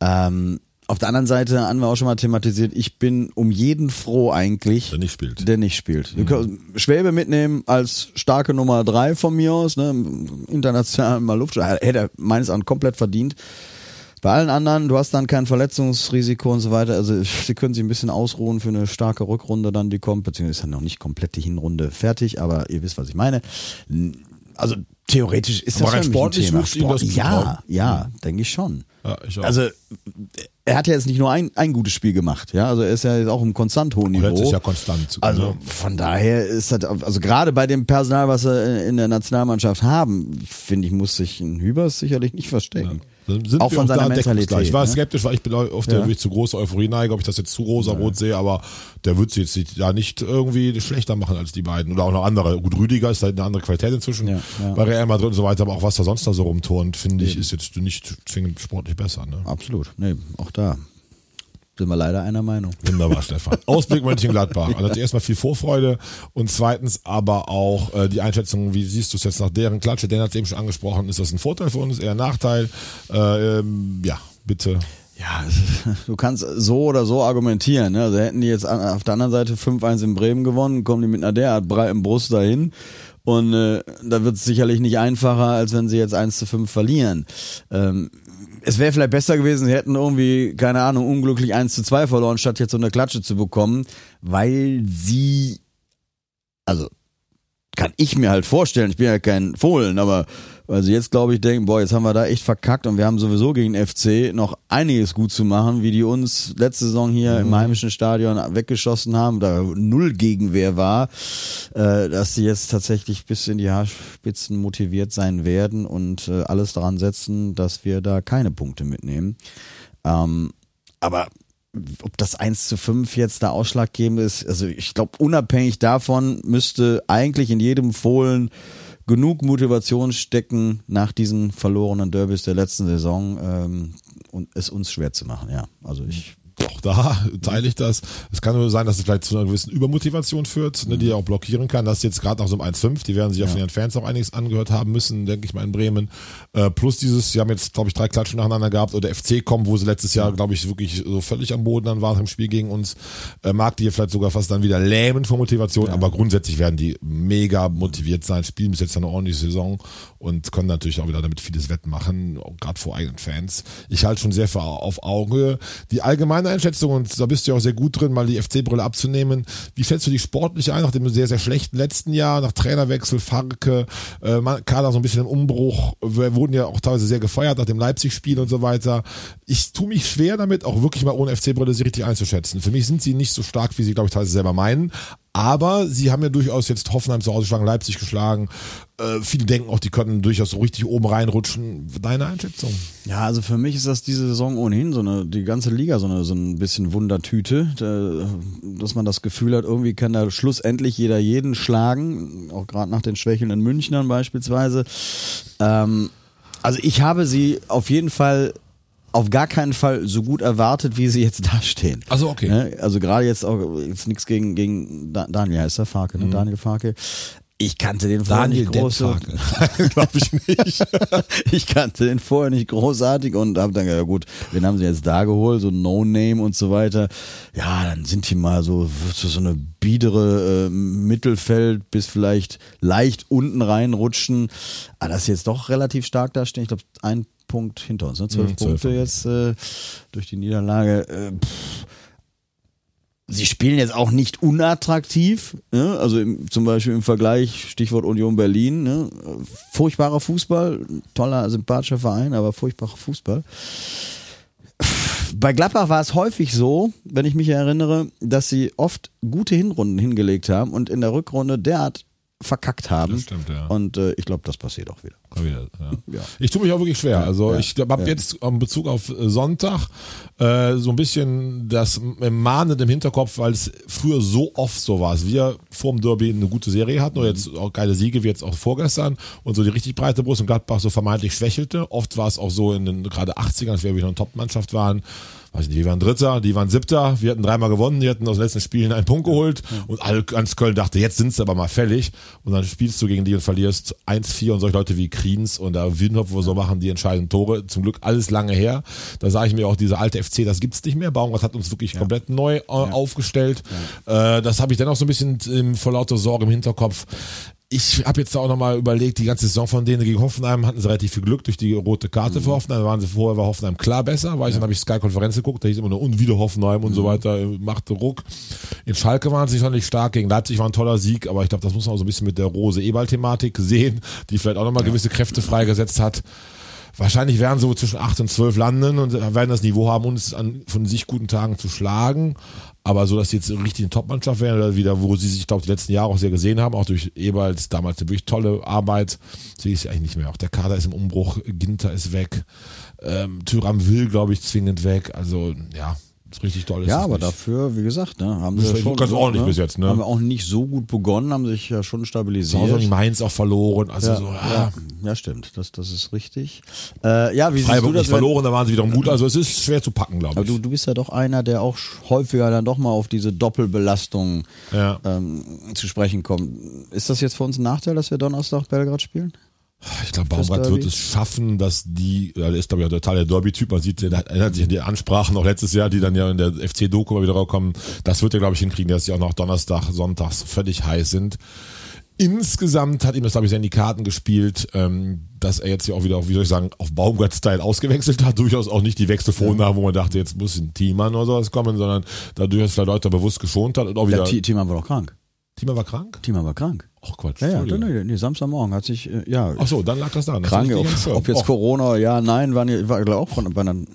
Ähm, auf der anderen Seite haben wir auch schon mal thematisiert, ich bin um jeden froh eigentlich, Der nicht spielt. der nicht spielt. Können Schwäbe mitnehmen als starke Nummer drei von mir aus, ne, international mal Luft, hätte er meines Erachtens komplett verdient. Bei allen anderen, du hast dann kein Verletzungsrisiko und so weiter. Also sie können sich ein bisschen ausruhen für eine starke Rückrunde dann, die kommt, beziehungsweise ist dann noch nicht komplett die Hinrunde fertig, aber ihr wisst, was ich meine. Also theoretisch ist Aber das rein mich ein sportlich Thema. Sport- ja, ja, denke ich schon. Ja, ich. Also er hat ja jetzt nicht nur ein, ein gutes Spiel gemacht, ja, also er ist ja jetzt auch im konstant hohen Niveau. ja konstant. Also ne? von daher ist das, also gerade bei dem Personal, was wir in der Nationalmannschaft haben, finde ich, muss sich ein Hübers sicherlich nicht verstecken. Dann sind auch wir von seiner da Mentalität. Ich war ne? skeptisch, weil ich bin auf der Ja. wirklich zu große Euphorie neige, ob ich das jetzt zu rosa-rot sehe, aber der wird sich jetzt nicht- ja nicht irgendwie schlechter machen als die beiden. Oder auch noch andere. Gut, Rüdiger ist halt eine andere Qualität inzwischen Ja, ja. bei Real Madrid und so weiter, aber auch was da sonst da so rumturnt, finde ich, ist jetzt nicht zwingend sportlich besser. Ne? Absolut. Nee, auch da sind wir leider einer Meinung. Wunderbar, Stefan. Ausblick Mönchengladbach. Also erstmal viel Vorfreude und zweitens aber auch äh, die Einschätzung, wie siehst du es jetzt nach deren Klatsche? Dan hat es eben schon angesprochen, ist das ein Vorteil für uns, eher ein Nachteil? Äh, ähm, ja, bitte. Ja, du kannst so oder so argumentieren. Ne? Also hätten die jetzt auf der anderen Seite 5-1 in Bremen gewonnen, kommen die mit einer derart breiten Brust dahin. Und äh, da wird es sicherlich nicht einfacher, als wenn sie jetzt 1 zu 5 verlieren. Ähm, es wäre vielleicht besser gewesen, sie hätten irgendwie, keine Ahnung, unglücklich 1 zu 2 verloren, statt jetzt so eine Klatsche zu bekommen, weil sie, also kann ich mir halt vorstellen, ich bin ja kein Fohlen, aber weil sie jetzt, glaube ich, denken, boah, jetzt haben wir da echt verkackt und wir haben sowieso gegen den FC noch einiges gut zu machen, wie die uns letzte Saison hier im heimischen Stadion weggeschossen haben, da null Gegenwehr war, äh, dass sie jetzt tatsächlich bis in die Haarspitzen motiviert sein werden und äh, alles daran setzen, dass wir da keine Punkte mitnehmen. Ähm, aber ob das 1 zu 5 jetzt da ausschlaggebend ist, also ich glaube, unabhängig davon müsste eigentlich in jedem Fohlen genug Motivation stecken, nach diesen verlorenen Derbys der letzten Saison ähm, und es uns schwer zu machen, ja. Also ich auch da teile ich das. Es kann nur sein, dass es vielleicht zu einer gewissen Übermotivation führt, ne, die ja auch blockieren kann. Das ist jetzt gerade nach so einem 1-5, die werden sich ja. von ihren Fans auch einiges angehört haben müssen, denke ich mal, in Bremen. Äh, plus dieses, sie haben jetzt, glaube ich, drei Klatschen nacheinander gehabt oder FC kommen, wo sie letztes Jahr, glaube ich, wirklich so völlig am Boden dann waren im Spiel gegen uns. Äh, mag die hier vielleicht sogar fast dann wieder lähmen vor Motivation, aber grundsätzlich werden die mega motiviert sein, spielen bis jetzt eine ordentliche Saison und können natürlich auch wieder damit vieles wettmachen, gerade vor eigenen Fans. Ich halte schon sehr für auf Auge. Die allgemeine Einschätzung, und da bist du ja auch sehr gut drin, mal die FC-Brille abzunehmen. Wie schätzt du die sportlich ein nach dem sehr, sehr schlechten letzten Jahr, nach Trainerwechsel, Farke, äh, Kader so ein bisschen im Umbruch, wir wurden ja auch teilweise sehr gefeiert nach dem Leipzig-Spiel und so weiter. Ich tue mich schwer damit, auch wirklich mal ohne FC-Brille sie richtig einzuschätzen. Für mich sind sie nicht so stark, wie sie, glaube ich, teilweise selber meinen. Aber sie haben ja durchaus jetzt Hoffenheim zu Hause geschlagen, Leipzig geschlagen. Äh, viele denken auch, die könnten durchaus so richtig oben reinrutschen. Deine Einschätzung? Ja, also für mich ist das diese Saison ohnehin so eine, die ganze Liga so eine, so ein bisschen Wundertüte, da, dass man das Gefühl hat, irgendwie kann da schlussendlich jeder jeden schlagen, auch gerade nach den schwächelnden Münchnern beispielsweise. Ähm, also ich habe sie auf jeden Fall auf gar keinen Fall so gut erwartet, wie sie jetzt dastehen. Also okay. Ne? Also gerade jetzt auch jetzt nichts gegen gegen Da- Daniel heißt der Farke, ne? Daniel Farke. Ich kannte den vorher Daniel nicht groß. Glaube ich nicht. ich kannte den vorher nicht großartig und habe dann gedacht, ja gut, wen haben sie jetzt da geholt, so No-Name und so weiter. Ja, dann sind die mal so, so, eine biedere äh, Mittelfeld bis vielleicht leicht unten reinrutschen. Aber das ist jetzt doch relativ stark da stehen. Ich glaube, ein Punkt hinter uns, ne? zwölf Mhm, Punkte jetzt äh, durch die Niederlage. Äh. Sie spielen jetzt auch nicht unattraktiv, ne? also im, zum Beispiel im Vergleich, Stichwort Union Berlin, ne? furchtbarer Fußball, toller, sympathischer Verein, aber furchtbarer Fußball. Bei Gladbach war es häufig so, wenn ich mich erinnere, dass sie oft gute Hinrunden hingelegt haben und in der Rückrunde derart verkackt haben. Das stimmt, ja. Und äh, ich glaube, das passiert auch wieder. Wieder, ja. Ja. Ich tue mich auch wirklich schwer. Also ja, ich habe jetzt in Bezug auf äh, Sonntag äh, so ein bisschen das mahnend im Hinterkopf, weil es früher so oft so war. dass Wir vor dem Derby eine gute Serie hatten oder jetzt auch geile Siege wie jetzt auch vorgestern und so die richtig breite Brust und Gladbach so vermeintlich schwächelte. Oft war es auch so in den gerade 80ern, als wir wieder eine Top-Mannschaft waren. Weiß nicht, wir waren Dritter, die waren Siebter, wir hatten dreimal gewonnen, die hatten aus den letzten Spielen einen Punkt geholt. Und all ganz Köln dachte, jetzt sind sie aber mal fällig. Und dann spielst du gegen die und verlierst 1-4 und solche Leute wie Kriens und da Wiedenhoff, wo so machen die entscheidenden Tore, zum Glück alles lange her. Da sage ich mir auch, diese alte FC, das gibt's nicht mehr. Baumgart hat uns wirklich komplett neu äh, aufgestellt. Äh, das habe ich dann auch so ein bisschen im, vor lauter Sorge im Hinterkopf. Ich habe jetzt auch nochmal überlegt, die ganze Saison von denen gegen Hoffenheim hatten sie relativ viel Glück durch die rote Karte Mhm. für Hoffenheim. Waren sie vorher war Hoffenheim klar besser, weil ich dann habe ich Sky-Konferenz geguckt, da hieß immer nur und wieder Hoffenheim und so Mhm. weiter, machte Ruck. In Schalke waren sie schon nicht stark, gegen Leipzig war ein toller Sieg, aber ich glaube, das muss man auch so ein bisschen mit der Rose-Ebal-Thematik sehen, die vielleicht auch nochmal gewisse Kräfte freigesetzt hat. Wahrscheinlich werden so zwischen 8 und 12 landen und werden das Niveau haben, uns an von sich guten Tagen zu schlagen. Aber so, dass sie jetzt richtig eine Top-Mannschaft wären, oder wieder, wo sie sich, ich glaube, die letzten Jahre auch sehr gesehen haben, auch durch Eberls damals eine wirklich tolle Arbeit, sehe ich sie eigentlich nicht mehr. Auch der Kader ist im Umbruch, Ginter ist weg, ähm, Tyram will, glaube ich, zwingend weg. Also, ja, richtig toll. Ist Ja, aber nicht. dafür, wie gesagt, ne, haben Das sie schon ganz so, ordentlich bis jetzt, ne? Haben wir auch nicht so gut begonnen, haben sich ja schon stabilisiert. in Mainz auch verloren. Also ja, so, ja, ja, ja, stimmt, das, das ist richtig. Äh, ja, wie siehst Freiburg du das? verloren, da waren sie wiederum gut. Also es ist schwer zu packen, glaube Aber ich. du, du bist ja doch einer, der auch häufiger dann doch mal auf diese Doppelbelastung Ja. ähm, zu sprechen kommt. Ist das jetzt für uns ein Nachteil, dass wir Donnerstag Belgrad spielen? Ich glaube, Baumgart wird es schaffen, dass die, ja, der ist glaube ich auch total der Derby-Typ, man sieht, der erinnert sich an die Ansprachen noch letztes Jahr, die dann ja in der FC-Doku mal wieder rauskommen. Das wird er, glaube ich, hinkriegen, dass sie auch noch Donnerstag, Sonntags völlig heiß sind. Insgesamt hat ihm das, glaube ich, sehr in die Karten gespielt, ähm, dass er jetzt ja auch wieder, wie soll ich sagen, auf Baumgart-Style ausgewechselt hat. Durchaus auch nicht die Wechselvornahmen, wo man dachte, jetzt muss ein Thiemann oder sowas kommen, sondern da durchaus vielleicht Leute bewusst geschont hat und auch wieder. Der T- Thiemann war doch krank. Thiemann war krank? Thiemann war krank. Ach Quatsch. Ja, ja, Entschuldigung. nee, nee, Samstagmorgen hat sich, äh, ja, Ach so, dann lag das da. Das krank, ob, ob jetzt Och. Corona, ja, nein, waren ja, war glaube auch von, bei einer, ne?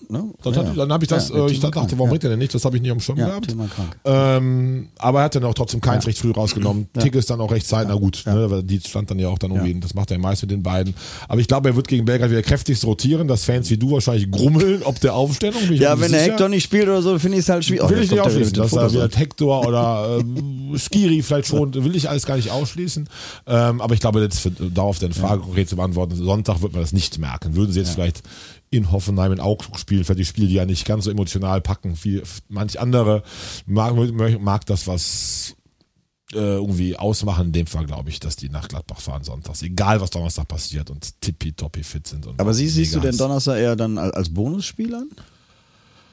Dann, ja, dann habe ich das, ja, äh, ich dachte, krank, warum ja. bringt er denn nicht? Das habe ich nicht am Schirm Ja, gehabt. Thiemann krank. Ähm, aber er hat dann auch trotzdem keins recht früh rausgenommen. Ja. Tick ist dann auch recht zeitnah gut. Ne? weil Die stand dann ja auch dann irgendwie, das macht er meist mit den beiden. Aber ich glaube, er wird gegen Belgrad wieder kräftig rotieren, dass Fans wie du wahrscheinlich grummeln, ob der Aufstellung. Bin Ja, wenn der. Hector nicht spielt oder so, finde ich es halt schwierig. Oh, Will ich nicht ausschließen, dass er wieder Hector oder ähm, Skiri vielleicht schon, will ich alles gar nicht ausschließen. Ähm, aber ich glaube, jetzt für, darauf deine Frage konkret zu beantworten, Sonntag wird man das nicht merken. Würden sie jetzt vielleicht in Hoffenheim, in Augsburg spielen, vielleicht die Spiele, die ja nicht ganz so emotional packen, wie manch andere, mag, mag das was äh, irgendwie ausmachen. In dem Fall glaube ich, dass die nach Gladbach fahren sonntags. Egal, was Donnerstag passiert und tippitoppi fit sind. Und Aber sie, siehst du mega den heiß. Donnerstag eher dann al- als Bonusspiel an?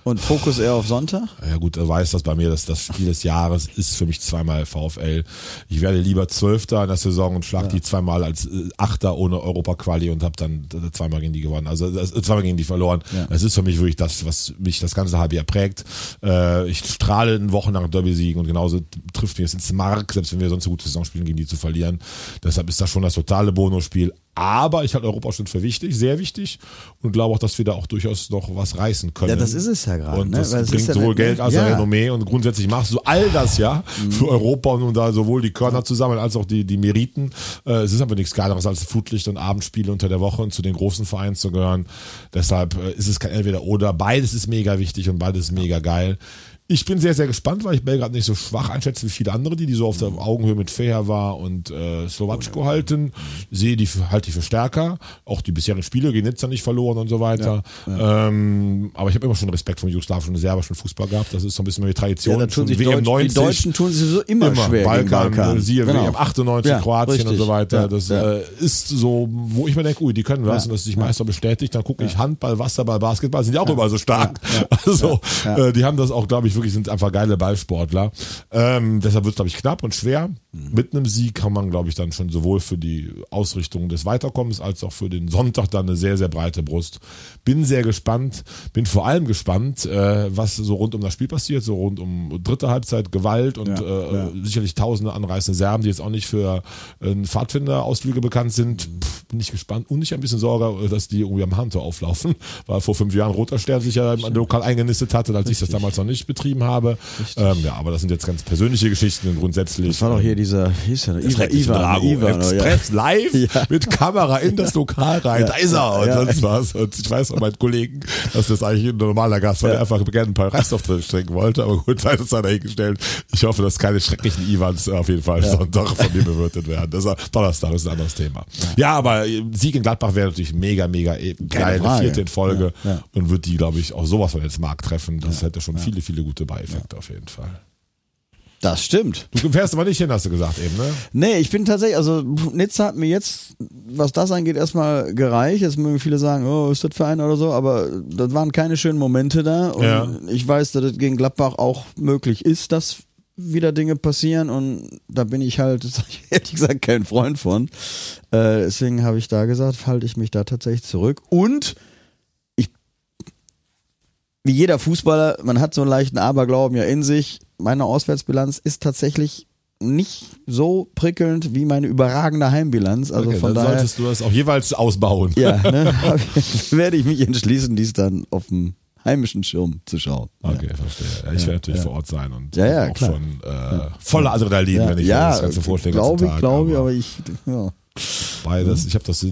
Und Fokus eher auf Sonntag? Ja gut, er weiß das bei mir, dass das Spiel des Jahres ist für mich zweimal VfL. Ich werde lieber Zwölfter in der Saison und schlag die zweimal als äh, Achter ohne Europa-Quali und habe dann zweimal gegen die gewonnen. Also das, äh, zweimal gegen die verloren. Ja. Es ist für mich wirklich das, was mich das ganze halbe Jahr prägt. Äh, ich strahle in Wochen nach Derby-Siegen und genauso trifft mir es ins Mark, selbst wenn wir sonst eine gute Saison spielen, gegen die zu verlieren. Deshalb ist das schon das totale Bonusspiel. Aber ich halte Europa schon für wichtig, sehr wichtig und glaube auch, dass wir da auch durchaus noch was reißen können. Ja, das ist es ja gerade, Und ne? das Weil bringt ja sowohl Geld als ja. auch Renommee und grundsätzlich machst du all das ja Mhm. für Europa und um da sowohl die Körner zu sammeln als auch die, die Meriten. Äh, es ist aber nichts Geileres als Flutlicht und Abendspiele unter der Woche und zu den großen Vereinen zu gehören. Deshalb äh, ist es kein entweder oder. Beides ist mega wichtig und beides ist mega geil. Ich bin sehr, sehr gespannt, weil ich Belgrad nicht so schwach einschätze wie viele andere, die, die so auf der Augenhöhe mit Feher war und äh, Slowatschko halten. Sehe die halte ich für stärker. Auch die bisherigen Spiele gegen Nizza nicht verloren und so weiter. Ähm, aber ich habe immer schon Respekt vom jugoslawischen und serbischen Fußball gehabt. Das ist so ein bisschen die Tradition. Ja, tun sich WM Deutsch, die Deutschen tun sich sowieso immer, Immer, schwer Balkan, Balkan. siehe Genau. WM 98, Ja, Kroatien und richtig. so weiter. Ja, das ja. Äh, ist so, wo ich mir denke, ui, die können was Ja, und das sich Meister bestätigt. Dann gucke ich Handball, Wasserball, Basketball, sind die auch überall so stark. Also, Ja. Äh, die haben das auch, glaube ich, wirklich sind einfach geile Ballsportler. Ähm, deshalb wird es, glaube ich, knapp und schwer. Mhm. Mit einem Sieg kann man, glaube ich, dann schon sowohl für die Ausrichtung des Weiterkommens als auch für den Sonntag dann eine sehr, sehr breite Brust. Bin sehr gespannt, bin vor allem gespannt, äh, was so rund um das Spiel passiert, so rund um dritte Halbzeit Gewalt und Ja, äh, ja. sicherlich tausende anreißende Serben, die jetzt auch nicht für äh, Pfadfinder-Ausflüge bekannt sind. Pff, bin ich gespannt und ich ein bisschen Sorge, dass die irgendwie am Handtor auflaufen, weil vor fünf Jahren Roter Stern sich ja im Lokal eingenistet hatte, als ich das damals noch nicht betrieben habe. Ähm, ja, aber das sind jetzt ganz persönliche Geschichten und grundsätzlich. Das war doch hier dieser, wie hieß der, Ivan, Drago. Ivan, oder, ja. Express live Ja. mit Kamera in das Lokal rein. Da ist er und sonst was. Und ich weiß von meinen Kollegen, dass das eigentlich ein normaler Gast war, der einfach gerne ein paar Restauftritte trinken wollte. Aber gut, sei das dahingestellt. Ich hoffe, dass keine schrecklichen Ivans auf jeden Fall Sonntag von mir bewirtet werden. Das ist, Donnerstag ist ein anderes Thema. Ja, aber Sieg in Gladbach wäre natürlich mega, mega eh- geil. Vierte in Folge. Und wird die, glaube ich, auch sowas von jetzt Markt treffen. Das hätte schon viele, viele gute Beieffekte auf jeden Fall. Das stimmt. Du fährst aber nicht hin, hast du gesagt eben, ne? Nee, ich bin tatsächlich, also Nizza hat mir jetzt, was das angeht, erstmal gereicht. Jetzt mögen viele sagen, oh, ist das Verein oder so, aber das waren keine schönen Momente da. Und Ja. ich weiß, dass es gegen Gladbach auch möglich ist, das wieder Dinge passieren und da bin ich halt, ehrlich gesagt, kein Freund von. Äh, deswegen habe ich da gesagt, halte ich mich da tatsächlich zurück. Und wie jeder Fußballer, man hat so einen leichten Aberglauben ja in sich. Meine Auswärtsbilanz ist tatsächlich nicht so prickelnd wie meine überragende Heimbilanz. Also Okay, von dann daher solltest du das auch jeweils ausbauen. ja, ne, ich- werde ich mich entschließen, dies dann auf dem heimischen Schirm zu schauen. Okay, verstehe. Ja, ich werde natürlich vor Ort sein und Ja, ja, auch klar. schon äh, voller Adrenalin, wenn ich mir das Ganze vorstelle. glaube ich, glaube ich, aber- aber ich, ja. Weil das, ich habe das,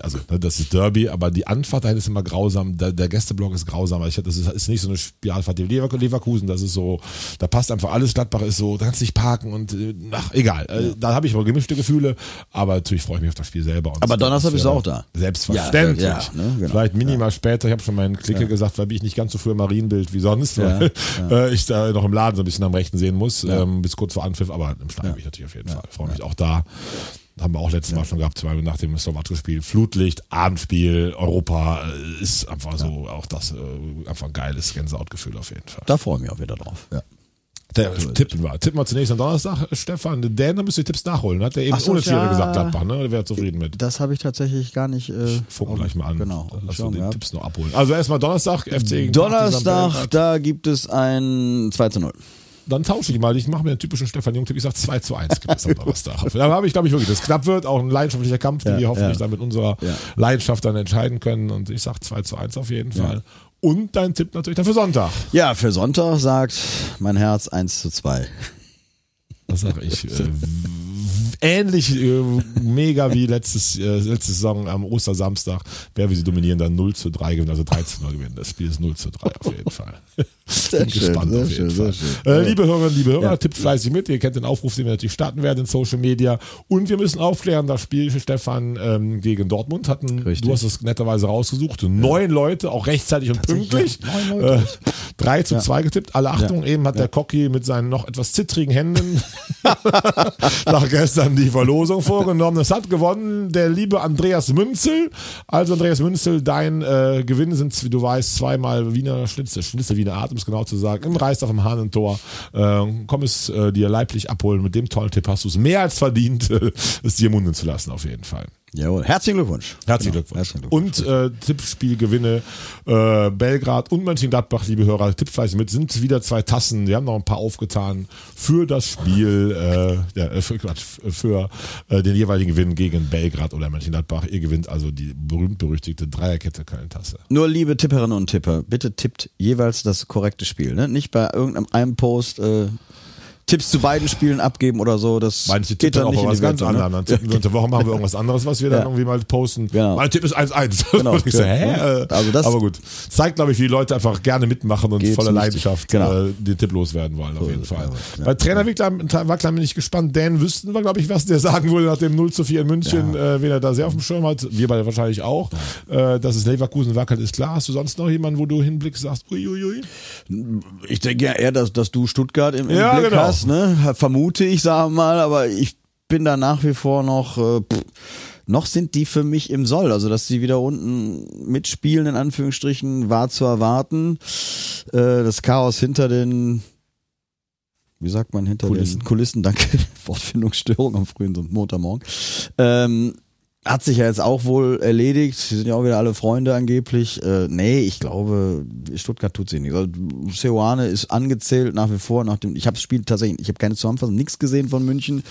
also ne, das ist Derby, aber die Anfahrt dahin ist immer grausam. Der, der Gästeblock ist grausam. Ich, das ist, ist nicht so eine Spielfahrt wie Lever- Leverkusen. Das ist so, da passt einfach alles. Gladbach ist so, da kannst du nicht parken und äh, ach, egal. Äh, Da habe ich mal gemischte Gefühle, aber natürlich freue ich mich auf das Spiel selber. Und Aber Donnerstag bist du auch da. Selbstverständlich. Ja, ja, ne, genau. Vielleicht minimal später. Ich habe schon meinen Clique gesagt, weil ich nicht ganz so früh im Marienbild wie sonst, Ja, weil äh, ich da noch im Laden so ein bisschen am Rechten sehen muss, Ja. ähm, bis kurz vor Anpfiff. Aber im Stadion bin ich natürlich auf jeden Fall. Freue mich auch da. Haben wir auch letztes Mal schon gehabt, zwei nach dem Slowakei-Spiel. Flutlicht, Abendspiel, Europa äh, ist einfach so, auch das äh, einfach ein geiles Gänsehautgefühl auf jeden Fall. Da freue ich mich auch wieder drauf. Ja. Der tippen wir. Tippen wir zunächst am Donnerstag, Stefan. Dan, da müsst ihr Tipps nachholen. Hat der eben so, unentschieden ja. gesagt, Gladbach, ne? Der wäre zufrieden mit. Das habe ich tatsächlich gar nicht. Äh, Funken auf- gleich mal an. Genau. wir Schirm die gehabt. Tipps noch abholen. Also erstmal Donnerstag, FC gegen Donnerstag, da gibt es ein 2 zu 0. Dann tausche ich mal. Ich mache mir einen typischen Stefan Jung-Tipp. Ich sage 2 zu 1 gibt es am Donnerstag. Da habe ich, glaube ich, wirklich, das knapp wird. Auch ein leidenschaftlicher Kampf, den Ja, wir hoffentlich ja. dann mit unserer Ja. Leidenschaft dann entscheiden können. Und ich sage 2 zu 1 auf jeden Fall. Und dein Tipp natürlich dann für Sonntag. Ja, für Sonntag sagt mein Herz 1 zu 2. Das sage ich. Äh, ähnlich äh, mega wie letztes, äh, letzte Saison am Ostersamstag. Wer wir sie dominieren, dann 0 zu 3 gewinnen, also 3 zu 0 gewinnen. Das Spiel ist 0 zu 3 auf jeden Fall. Sehr Bin gespannt sehr auf jeden schön, Fall. sehr schön. Äh, liebe Hörerinnen, liebe Hörer, Ja. tippt fleißig mit. Ihr kennt den Aufruf, den wir natürlich starten werden in Social Media. Und wir müssen aufklären, das Spiel Stefan ähm, gegen Dortmund hatten, Richtig. du hast es netterweise rausgesucht, neun Leute, auch rechtzeitig und pünktlich. neun Leute. Äh, 3 zu 2 getippt. Alle Achtung, eben hat der Cocky mit seinen noch etwas zittrigen Händen nach gestern die Verlosung vorgenommen. Es hat gewonnen der liebe Andreas Münzel. Also Andreas Münzel, dein äh, Gewinn sind, wie du weißt, zweimal Wiener Schnitzel, Schnitzel Wiener Art, um es genau zu sagen, im Reis auf dem Hahnentor. Äh, komm es äh, dir leiblich abholen. Mit dem tollen Tipp hast du es mehr als verdient, es dir munden zu lassen, auf jeden Fall. Jawohl. Herzlichen Glückwunsch. Herzlichen Genau, Glückwunsch. Herzlichen Glückwunsch. Und äh, Tippspielgewinne äh, Belgrad und Mönchengladbach, liebe Hörer, tippt fleißig mit, sind wieder zwei Tassen. Wir haben noch ein paar aufgetan für das Spiel, äh, ja, äh, für, für äh, den jeweiligen Gewinn gegen Belgrad oder Mönchengladbach. Ihr gewinnt also die berühmt-berüchtigte Dreierkette Köln-Tasse. Nur liebe Tipperinnen und Tipper, bitte tippt jeweils das korrekte Spiel. Ne? Nicht bei irgendeinem einem Post äh, Tipps zu beiden Spielen abgeben oder so. Das Manche geht dann auch nicht auf in was ganz Wertung, ne? anderes. Dann tippen wir unter Woche machen wir irgendwas anderes, was wir dann Ja. irgendwie mal posten. Genau. Mein Tipp ist 1-1. Genau. Ich so, hä? Ja. Also das- Aber gut. Zeigt, glaube ich, wie die Leute einfach gerne mitmachen und voller. Leidenschaft Genau. äh, den Tipp loswerden wollen, auf jeden ist es, Fall. Ja. Bei Trainer war klar bin ich gespannt. Dan wüssten wir, glaube ich, was der sagen würde nach dem 0 zu 4 in München, äh, wen er da sehr auf dem Schirm hat. Wir beide wahrscheinlich auch. Äh, dass es Leverkusen wackelt, ist klar. Hast du sonst noch jemanden, wo du hinblickst, sagst, uiuiui? Ich denke ja eher, dass, dass du Stuttgart im, im Ja, Blick genau. hast, ne? Vermute ich, sage mal, aber ich bin da nach wie vor noch, äh, pff, noch sind die für mich im Soll. Also, dass sie wieder unten mitspielen, in Anführungsstrichen, war zu erwarten. Äh, das Chaos hinter den, wie sagt man, hinter Kulissen. den Kulissen, danke, Wortfindungsstörung am frühen Montagmorgen. Ähm, hat sich ja jetzt auch wohl erledigt. Sie sind ja auch wieder alle Freunde angeblich. Äh, nee, ich glaube, Stuttgart tut sie nicht. Also, Seoane ist angezählt nach wie vor. Nach dem, ich habe das Spiel tatsächlich, ich habe keine Zusammenfassung, nichts gesehen von München.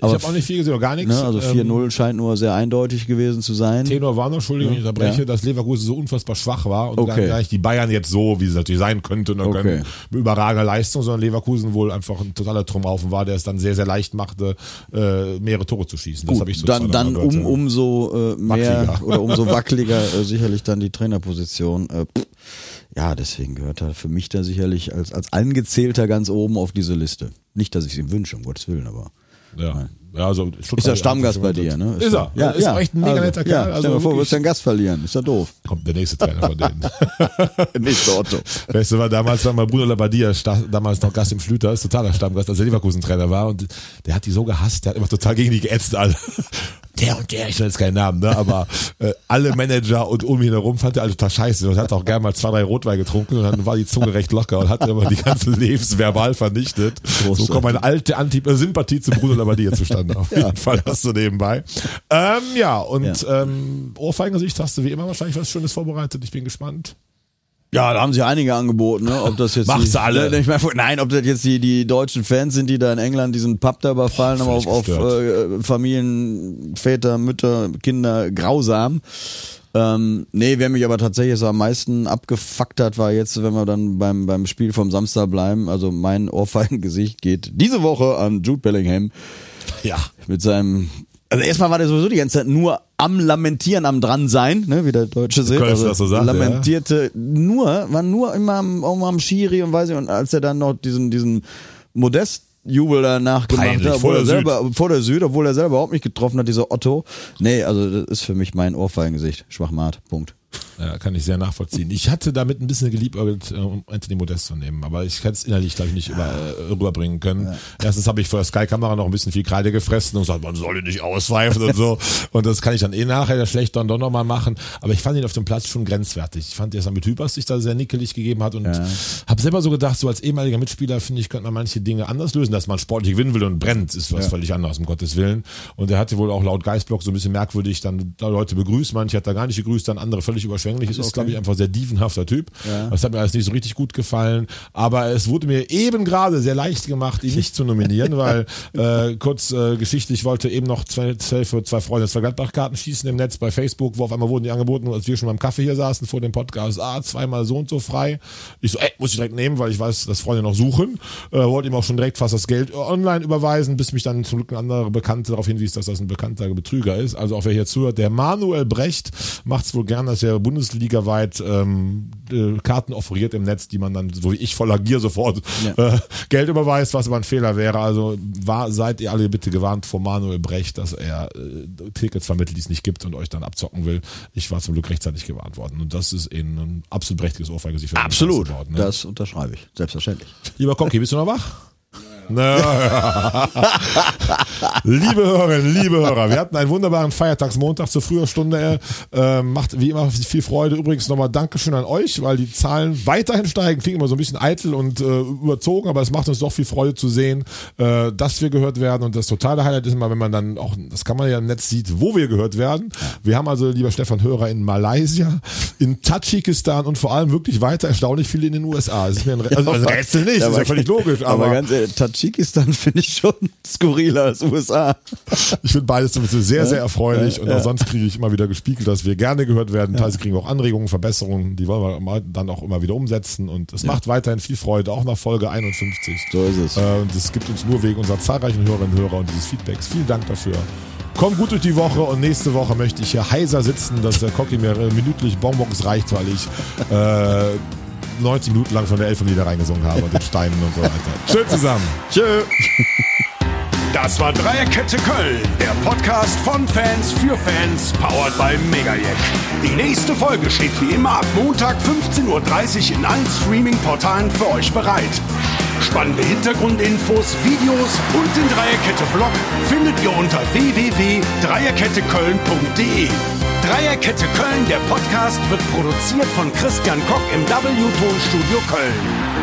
Aber ich habe auch nicht viel gesehen, oder gar nichts. ne, also 4-0 Ähm, scheint nur sehr eindeutig gewesen zu sein. Tenor war noch, Entschuldigung, ich unterbreche, Ja. dass Leverkusen so unfassbar schwach war und Okay. gar nicht die Bayern jetzt so, wie sie natürlich sein könnten, Okay. können, mit überragender Leistung, sondern Leverkusen wohl einfach ein totaler Trumhaufen war, der es dann sehr, sehr leicht machte, äh, mehrere Tore zu schießen. Das habe ich so dann, dann um, ja. Umso äh, mehr Wackeliger. oder umso wackeliger äh, sicherlich dann die Trainerposition. Äh, ja, deswegen gehört er für mich da sicherlich als, als Angezählter ganz oben auf diese Liste. Nicht, dass ich es ihm wünsche, um Gottes Willen, aber. Ja. ja, also Ist er Stammgast bei dir, ne? Ist er. Ja, ist ja. echt ein mega also, netter ja, Kerl. Stell Also dir vor, du wirklich- wirst ja einen Gast verlieren. Ist ja doof. kommt der nächste Trainer von denen. Nicht der Otto. Weißt du, war damals war mal Bruno Labbadia, damals noch Gast im Schlüter, ist totaler Stammgast, als er Leverkusen-Trainer war und der hat die so gehasst, der hat immer total gegen die geätzt alle. Der und der, ich will jetzt keinen Namen, ne, aber äh, alle Manager und um ihn herum fand er alle total scheiße und hat auch gerne mal zwei, drei Rotwein getrunken und dann war die Zunge recht locker und hat immer die ganze Lebensverbal vernichtet. So kommt eine alte Anti äh, Sympathie zu Bruno Labbadia zustande. Auf jeden Fall hast du nebenbei. Ähm, ja, und Ja. ähm, Ohrfeigengesicht hast du wie immer wahrscheinlich was Schönes vorbereitet. Ich bin gespannt. Ja, da haben sie einige angeboten, ne? Ob das jetzt Mach die, alle. Ne, Ich mein, nein, ob das jetzt die, die deutschen Fans sind, die da in England diesen Pub da überfallen haben auf, völlig auf gestört. äh, Familien, Väter, Mütter, Kinder, grausam. Ähm, nee, wer mich aber tatsächlich so am meisten abgefuckt hat, war jetzt, wenn wir dann beim, beim Spiel vom Samstag bleiben, also mein Ohrfeigengesicht geht diese Woche an Jude Bellingham Ja. mit seinem. Also erstmal war der sowieso die ganze Zeit nur am Lamentieren, am dran sein, ne, wie der Deutsche. Kölsch Also das so sagt, lamentierte nur, war nur immer am, auch mal am Schiri und weiß ich, und als er dann noch diesen, diesen Modest-Jubel da nachgemacht Peinlich, hat, vor obwohl er der selber, vor der Süd, obwohl er selber überhaupt nicht getroffen hat, dieser Otto. Nee, also das ist für mich mein Ohrfeigengesicht. Schwachmat. Punkt. Ja, kann ich sehr nachvollziehen. Ich hatte damit ein bisschen geliebäugelt, äh, um Anthony Modest zu nehmen, aber ich hätte es innerlich, glaube ich, nicht über, äh, rüberbringen können. Erstens habe ich vor der Sky-Kamera noch ein bisschen viel Kreide gefressen und gesagt, man soll ihn nicht auspfeifen und so. Und das kann ich dann eh nachher schlecht dann doch nochmal machen. Aber ich fand ihn auf dem Platz schon grenzwertig. Ich fand, dass er mit Hypers sich da sehr nickelig gegeben hat und habe selber so gedacht, so als ehemaliger Mitspieler, finde ich, könnte man manche Dinge anders lösen, dass man sportlich gewinnen will und brennt, ist was völlig anderes, um Gottes Willen. Und er hatte wohl auch laut Geistblock so ein bisschen merkwürdig dann da Leute begrüßt, manche hat er gar nicht gegrüßt, dann andere völlig überschwänglich. Es ist, glaube ich, einfach sehr dievenhafter Typ. Das hat mir alles nicht so richtig gut gefallen. Aber es wurde mir eben gerade sehr leicht gemacht, ihn nicht zu nominieren, weil äh, kurz äh, geschichtlich wollte eben noch zwei, zwei, für zwei Freunde zwei Gladbach-Karten schießen im Netz bei Facebook, wo auf einmal wurden die angeboten, als wir schon beim Kaffee hier saßen vor dem Podcast, ah, zweimal so und so frei. Ich so, ey, muss ich direkt nehmen, weil ich weiß, dass Freunde noch suchen. Äh, wollte ihm auch schon direkt fast das Geld online überweisen, bis mich dann zum Glück ein anderer Bekannte darauf hinwies, dass das ein bekannter Betrüger ist. Also auch wer hier zuhört, der Manuel Brecht macht es wohl gern, dass er bundesligaweit ähm, äh, Karten offeriert im Netz, die man dann, so wie ich voller Gier sofort äh, Geld überweist, was aber ein Fehler wäre. Also war, seid ihr alle bitte gewarnt vor Manuel Brecht, dass er äh, Tickets vermittelt, die es nicht gibt und euch dann abzocken will. Ich war zum Glück rechtzeitig gewarnt worden. Und das ist eben ein absolut prächtiges den Absolut. Wort, ne? Das unterschreibe ich. Selbstverständlich. Lieber Cocky, bist du noch wach? Na, liebe Hörerinnen, liebe Hörer, wir hatten einen wunderbaren Feiertagsmontag zur früher Stunde. Äh, macht wie immer viel Freude. Übrigens nochmal Dankeschön an euch, weil die Zahlen weiterhin steigen. Klingt immer so ein bisschen eitel und äh, überzogen, aber es macht uns doch viel Freude zu sehen, äh, dass wir gehört werden. Und das totale Highlight ist immer, wenn man dann auch, das kann man ja im Netz sieht, wo wir gehört werden. Wir haben also, lieber Stefan Hörer, in Malaysia, in Tadschikistan und vor allem wirklich weiter erstaunlich viele in den USA. Das ist mir ein, Rä- also ein Rätsel nicht, ist ja völlig logisch, aber, aber ganz ehrlich, Tadschikistan finde ich schon skurriler als USA. Ich finde beides sehr, sehr erfreulich und auch sonst kriege ich immer wieder gespiegelt, dass wir gerne gehört werden. Teilweise kriegen wir auch Anregungen, Verbesserungen, die wollen wir dann auch immer wieder umsetzen und es macht weiterhin viel Freude, auch nach Folge 51. So ist es. Äh, Und es gibt uns nur wegen unserer zahlreichen Hörerinnen und Hörer und dieses Feedbacks. Vielen Dank dafür. Kommt gut durch die Woche und nächste Woche möchte ich hier heiser sitzen, dass der Cocky mir äh, minütlich Bonbons reicht, weil ich äh, 90 Minuten lang von der Elfenlieder reingesungen habe und den Steinen und so weiter. Schön zusammen. Tschö. Das war Dreierkette Köln, der Podcast von Fans für Fans, powered by Megajack. Die nächste Folge steht wie immer ab Montag 15.30 Uhr in allen Streaming-Portalen für euch bereit. Spannende Hintergrundinfos, Videos und den Dreierkette-Blog findet ihr unter www.dreierketteköln.de. Dreierkette Köln, der Podcast, wird produziert von Christian Koch im W-Tonstudio Köln.